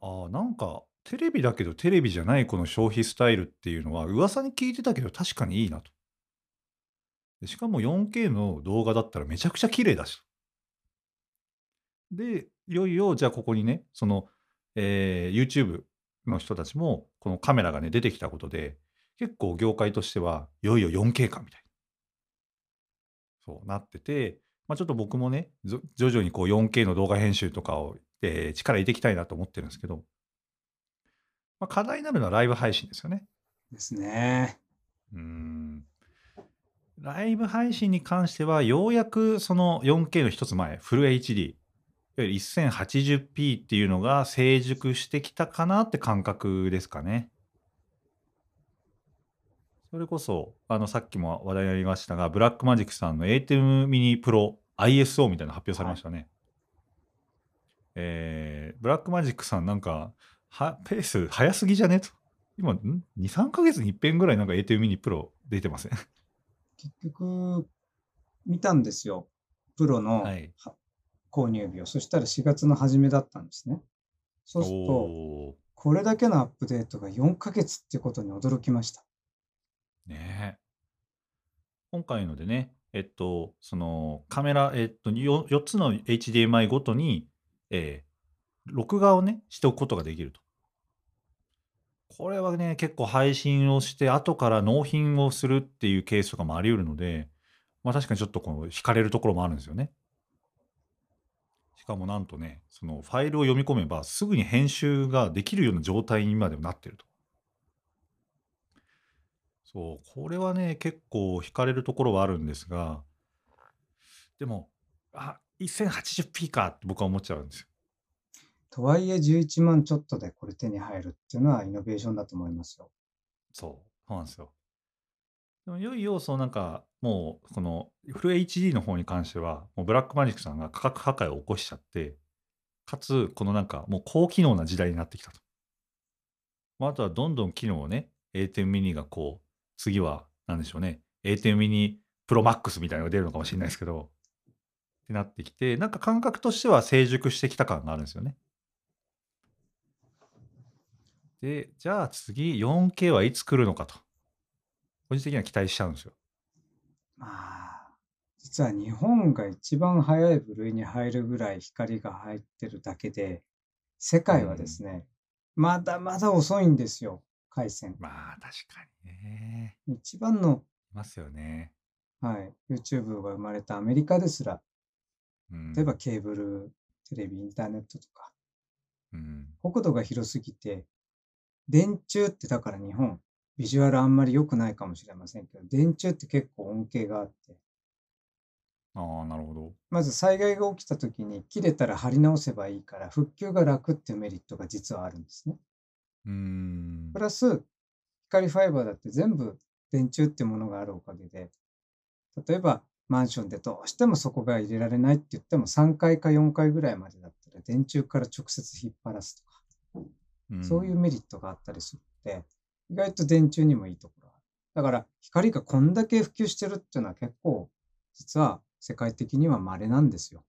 ああ、なんかテレビだけどテレビじゃないこの消費スタイルっていうのは噂に聞いてたけど確かにいいなと。でしかも 4K の動画だったらめちゃくちゃ綺麗だし。で、いよいよじゃあここにね、その、えー YouTube の人たちもこのカメラがね出てきたことで、結構業界としてはいよいよ 4K かみたいな。そうなってて、まあ、ちょっと僕もね、ぞ徐々にこう 4K の動画編集とかを、えー力入れていきたいなと思ってるんですけど、まあ、課題になるのはライブ配信ですよね。ですね。うーん。ライブ配信に関しては、ようやくその 4K の一つ前、フル HD、いわゆる 1080p っていうのが成熟してきたかなって感覚ですかね。それこそ、あの、さっきも話題になりましたが、 Blackmagicさんの ATEM mini Pro ISO みたいなの発表されましたね。えー Blackmagicさんなんか、はペース早すぎじゃね？と。今、ん ?2、3ヶ月に一遍ぐらいなんか ATEM mini Pro 出てません？結局、見たんですよ。プロのはいは購入日を。そしたら4月の初めだったんですね。そうすると、これだけのアップデートが4ヶ月ってことに驚きました。ね。今回のでね、えっと、そのカメラ、えっと、4, 4つの HDMI ごとに、えー録画をね、しておくことができると。これはね、結構配信をして、後から納品をするっていうケースとかもあり得るので、まあ確かにちょっとこの惹かれるところもあるんですよね。しかもなんとね、そのファイルを読み込めばすぐに編集ができるような状態にまでもなってると。そう、これはね、結構惹かれるところはあるんですが、でも、あ、1080p かって僕は思っちゃうんですよ。とはいえ11万ちょっとでこれ手に入るっていうのはイノベーションだと思いますよ。そう、そうなんですよ。でもいよいよ、そうなんか、もう、この、フル HD の方に関しては、もうブラックマジックさんが価格破壊を起こしちゃって、かつ、このなんか、もう高機能な時代になってきたと。まあ、あとはどんどん機能をね、A10 ミニがこう、次は、なんでしょうね、A10 ミニプロマックスみたいなのが出るのかもしれないですけど、ってなってきて、なんか感覚としては成熟してきた感があるんですよね。で、じゃあ次 4K はいつ来るのかと。個人的には期待しちゃうんですよ。ま実は日本が一番早い部類に入るぐらい光が入ってるだけで、世界はですね、まだまだ遅いんですよ、回線。まあ、確かにね。一番の、いますよね。はい、YouTube が生まれたアメリカですら、うん。例えばケーブル、テレビ、インターネットとか、うん。国土が広すぎて、電柱ってだから日本、ビジュアルあんまり良くないかもしれませんけど、電柱って結構恩恵があって、ああ、なるほど。まず災害が起きた時に切れたら貼り直せばいいから復旧が楽っていうメリットが実はあるんですね。うーんプ。ラス光ファイバーだって全部電柱ってものがあるおかげで例えばマンションでどうしてもそこが入れられないって言っても3階か4階ぐらいまでだったら電柱から直接引っ張らすとか、そういうメリットがあったりするので意外と電柱にもいいところがある。だから光がこんだけ普及してるっていうのは結構実は世界的には稀なんですよ。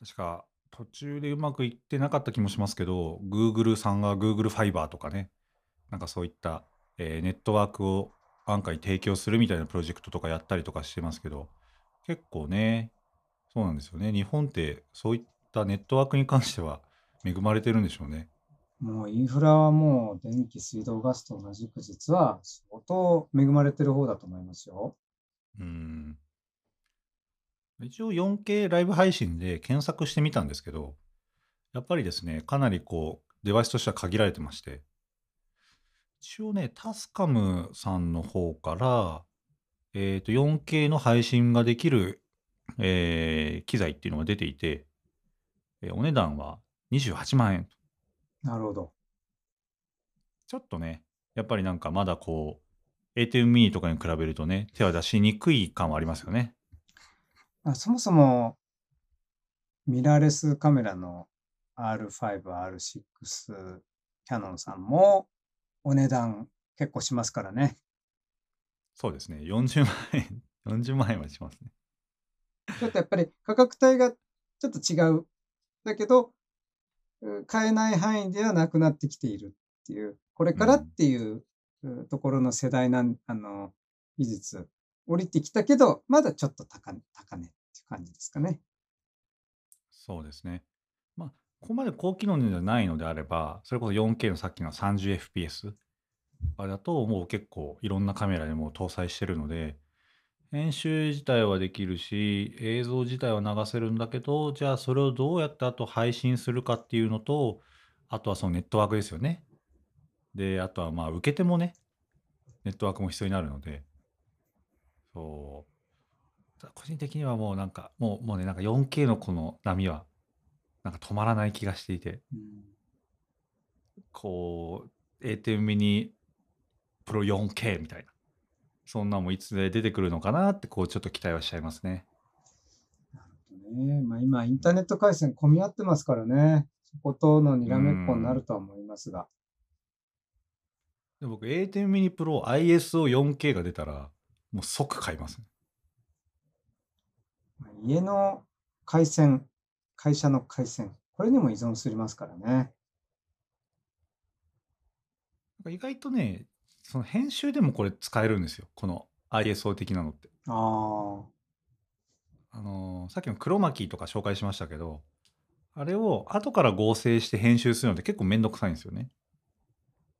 確か途中でうまくいってなかった気もしますけど、Google さんが Google ファイバーとかね、なんかそういった、えーネットワークを安価に提供するみたいなプロジェクトとかやったりとかしてますけど、結構ね、そうなんですよね。日本ってそういったネットワークに関しては恵まれてるんでしょうね。もうインフラはもう電気、水道、ガスと同じく実は相当恵まれてる方だと思いますよ。うん。一応 4K ライブ配信で検索してみたんですけど、やっぱりですね、かなりこう、デバイスとしては限られてまして、一応ね、タスカムさんの方から、えっと、4K の配信ができる、えー機材っていうのが出ていて、えーお値段は28万円。なるほど。ちょっとね、やっぱりなんかまだこう、A10 ミニとかに比べるとね、手は出しにくい感はありますよね。あそもそもミラーレスカメラの R5、R6、キャノンさんもお値段結構しますからね。そうですね。40万円、[LAUGHS] 40万円はしますね。ちょっとやっぱり価格帯がちょっと違う。だけど、う買えない範囲ではなくなってきているっていう、これからっていううところの世代なん、あの、技術、降りてきたけど、まだちょっと高値、高値感じですかね。そうですね。まあ、ここまで高機能じゃないのであれば、それこそ 4K のさっきの 30fps あれだと、もう結構いろんなカメラでも搭載してるので、編集自体はできるし、映像自体は流せるんだけど、じゃあそれをどうやってあと配信するかっていうのと、あとはそのネットワークですよね。で、あとはまあ受け手もね、ネットワークも必要になるので、そう。個人的にはもうなんか、もう、もうね、なんか 4K のこの波は、なんか止まらない気がしていて、うんこう、A10 ミニプロ 4K みたいな、そんなんもいつで出てくるのかなって、こう、ちょっと期待はしちゃいますね。なるほどね。まあ今、インターネット回線混み合ってますからね。そことのにらめっこになるとは思いますが。で僕、A10 ミニプロ ISO4K が出たら、もう即買いますね。まあ家の回線、会社の回線、これにも依存しますからね。なんか意外とね、その編集でもこれ使えるんですよ。この ISO 的なのって。ああ、あのーさっきのクロマキーとか紹介しましたけど、あれを後から合成して編集するのって結構めんどくさいんですよね。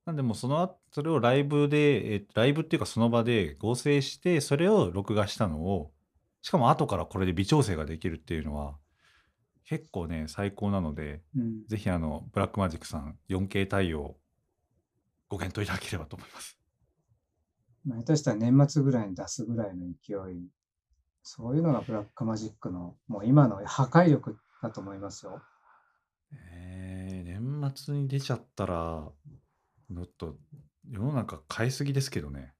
なんでもうその後、それをライブで、えーライブっていうかその場で合成して、それを録画したのを、しかも後からこれで微調整ができるっていうのは、結構ね、最高なので、うん。ぜひあの、 Blackmagicさん 4K 対応ご検討いただければと思います。まあ、下手したら年末ぐらいに出すぐらいの勢い。そういうのが Blackmagicの、もう今の破壊力だと思いますよ。えー、年末に出ちゃったら、ちょっと世の中買いすぎですけどね。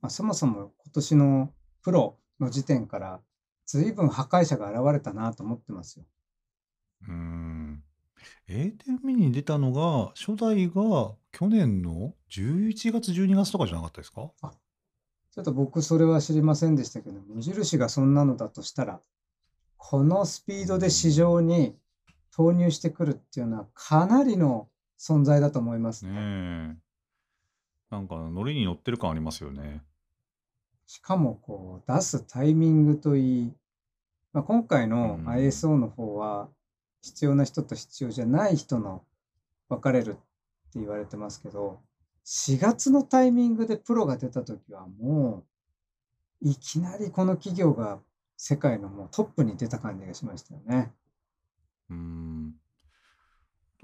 まあ、そもそも今年のプロの時点から、随分破壊者が現れたなと思ってますよ。うーん。A10 ミニに出たのが、初代が去年の11月、12月とかじゃなかったですか？ちょっと僕それは知りませんでしたけど、無印がそんなのだとしたら、このスピードで市場に投入してくるっていうのはかなりの存在だと思いますねね。え。なんかノリに乗ってる感ありますよね。しかもこう出すタイミングといい、まあ、今回のうん ISO の方は必要な人と必要じゃない人の分かれるって言われてますけど4月のタイミングでプロが出た時はもういきなりこの企業が世界のもうトップに出た感じがしましたよね。うーん。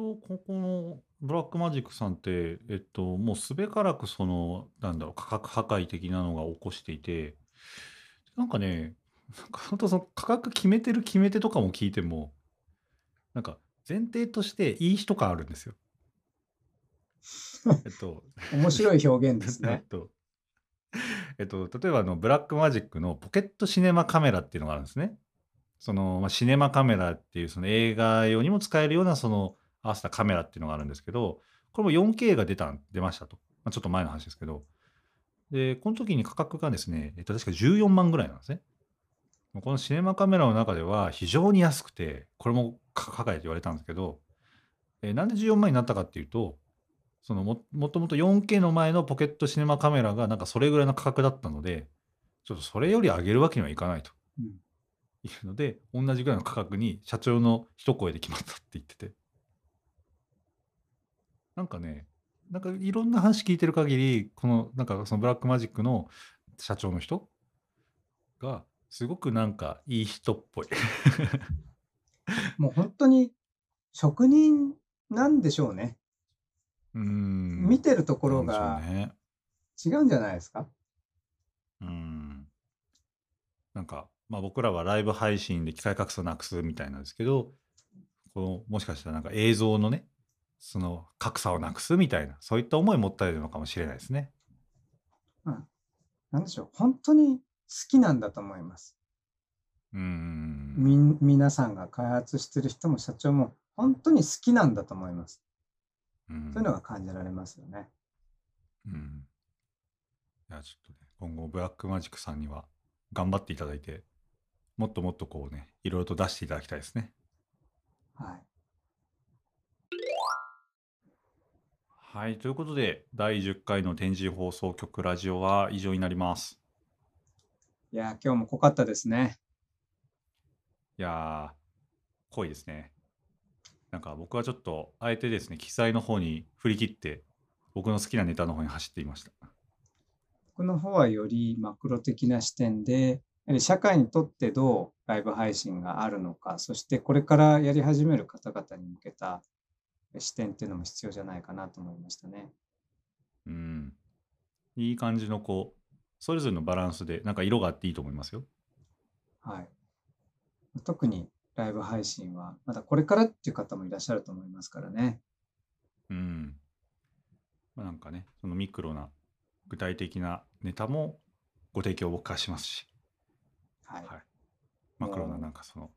と、ここのブラックマジックさんって、えっと、もうすべからくその、なんだろう、価格破壊的なのが起こしていて、なんかね、なんか本当その価格決めてる決め手とかも聞いても、なんか前提としていい人感あるんですよ。えっと、[LAUGHS] 面白い表現です [LAUGHS] えっね。と、えっと、例えばあのブラックマジックのポケットシネマカメラっていうのがあるんですね。その、まあ、シネマカメラっていうその映画用にも使えるようなその合わせたカメラっていうのがあるんですけど、これも 4K が出た出ましたと。まあ、ちょっと前の話ですけど。で、この時に価格がですね、えっと、確か14万ぐらいなんですね。このシネマカメラの中では非常に安くて、これも価格破壊って言われたんですけど、えーなんで14万になったかっていうと、そのももともと 4K の前のポケットシネマカメラがなんかそれぐらいの価格だったので、ちょっとそれより上げるわけにはいかないというので、同じぐらいの価格に社長の一声で決まったって言ってて。なんかね、なんかいろんな話聞いてる限り、このなんかそのブラックマジックの社長の人がすごくなんかいい人っぽい。[LAUGHS] もう本当に職人なんでしょうね。うーん。見てるところが。違うんじゃないですか？うん。なんか、まあ僕らはライブ配信で機械格差なくすみたいなんですけど、このもしかしたらなんか映像のね、その格差をなくすみたいな、そういった思いを持ったいるのかもしれないですね。なんでしょう。本当に好きなんだと思います。うーん。みん皆さんが開発してる人も社長も本当に好きなんだと思います。うんそういうのが感じられますよね。うん。いや、ちょっとね、今後ブラックマジックさんには頑張っていただいて、もっともっとこうね、いろいろと出していただきたいですね。はい。はい、ということで、第10回の展示放送局ラジオは以上になります。いやー、今日も濃かったですね。いやー、濃いですね。なんか僕はちょっと、あえてですね、記載の方に振り切って、僕の好きなネタの方に走っていました。僕の方はよりマクロ的な視点で、やはり社会にとってどうライブ配信があるのか、そしてこれからやり始める方々に向けた視点っていうのも必要じゃないかなと思いましたね。うん。いい感じのこう、それぞれのバランスで、なんか色があっていいと思いますよ。はい。特にライブ配信はまだこれからっていう方もいらっしゃると思いますからね。うん。まあ、なんかね、そのミクロな具体的なネタもご提供僕からしますし、はい。はい。マクロななんかその、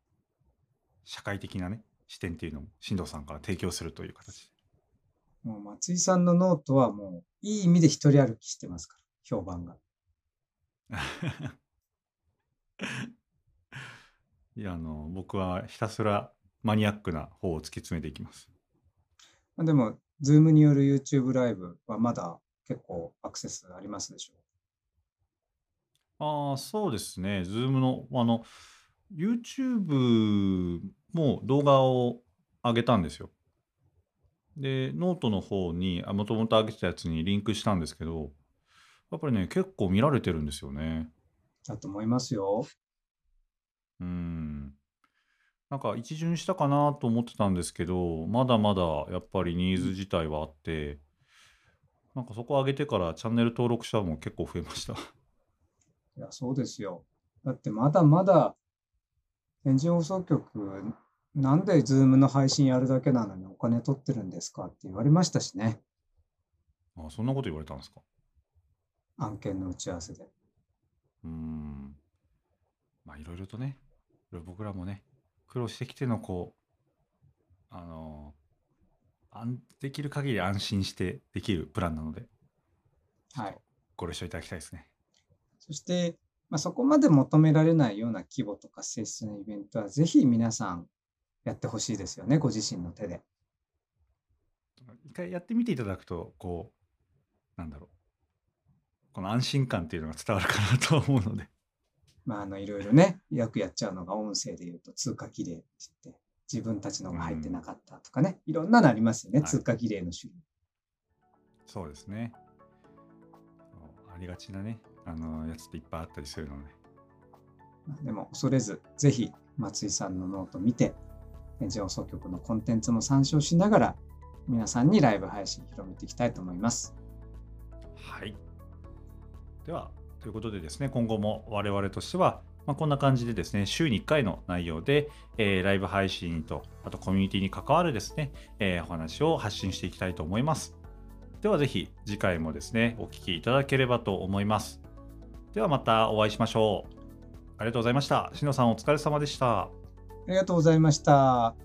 社会的なね、視点っていうのも、進藤さんから提供するという形で。もう松井さんのノートはもういい意味で一人歩きしてますから、評判が。[LAUGHS] いや、あの、僕はひたすらマニアックな方を突き詰めていきます。まあでも、 Zoomによる YouTube ライブはまだ結構アクセスありますでしょああ、そうですね。Zoom の、あの、YouTube も動画を上げたんですよ。で、ノートの方に、もともと上げてたやつにリンクしたんですけど、やっぱりね、結構見られてるんですよね。だと思いますよ。うーん。なんか一巡したかなと思ってたんですけど、まだまだやっぱりニーズ自体はあって、なんかそこ上げてからチャンネル登録者も結構増えました。いや、そうですよ。だってまだまだ、展示放送局、なんでズームの配信やるだけなのにお金取ってるんですかって言われましたしね。あ、そんなこと言われたんですか？案件の打ち合わせで。うーん。まあいろいろとね、僕らもね、苦労してきてのこう、あの安できる限り安心してできるプランなので、はいとご了承いただきたいですね。そして、まあ、そこまで求められないような規模とか性質のイベントは、ぜひ皆さんやってほしいですよね、ご自身の手で。一回やってみていただくと、こう、なんだろう。この安心感っていうのが伝わるかなと思うので。まあ、あの、いろいろね、よくやっちゃうのが音声で言うと通過儀礼って言って、自分たちのが入ってなかったとかね、いろんなのありますよね、はい通過儀礼の種類。そうですね。ありがちなね、あのやつっていっぱいあったりするので。まあでも恐れず、ぜひ松井さんのノート見て、展示放送局のコンテンツも参照しながら、皆さんにライブ配信広めていきたいと思います。はい。では、ということでですね、今後も我々としては、まあ、こんな感じでですね、週に1回の内容で、えーライブ配信と、あとコミュニティに関わるですね、えーお話を発信していきたいと思います。ではぜひ次回もですね、お聞きいただければと思います。ではまたお会いしましょう。ありがとうございました。しのさんお疲れ様でした。ありがとうございました。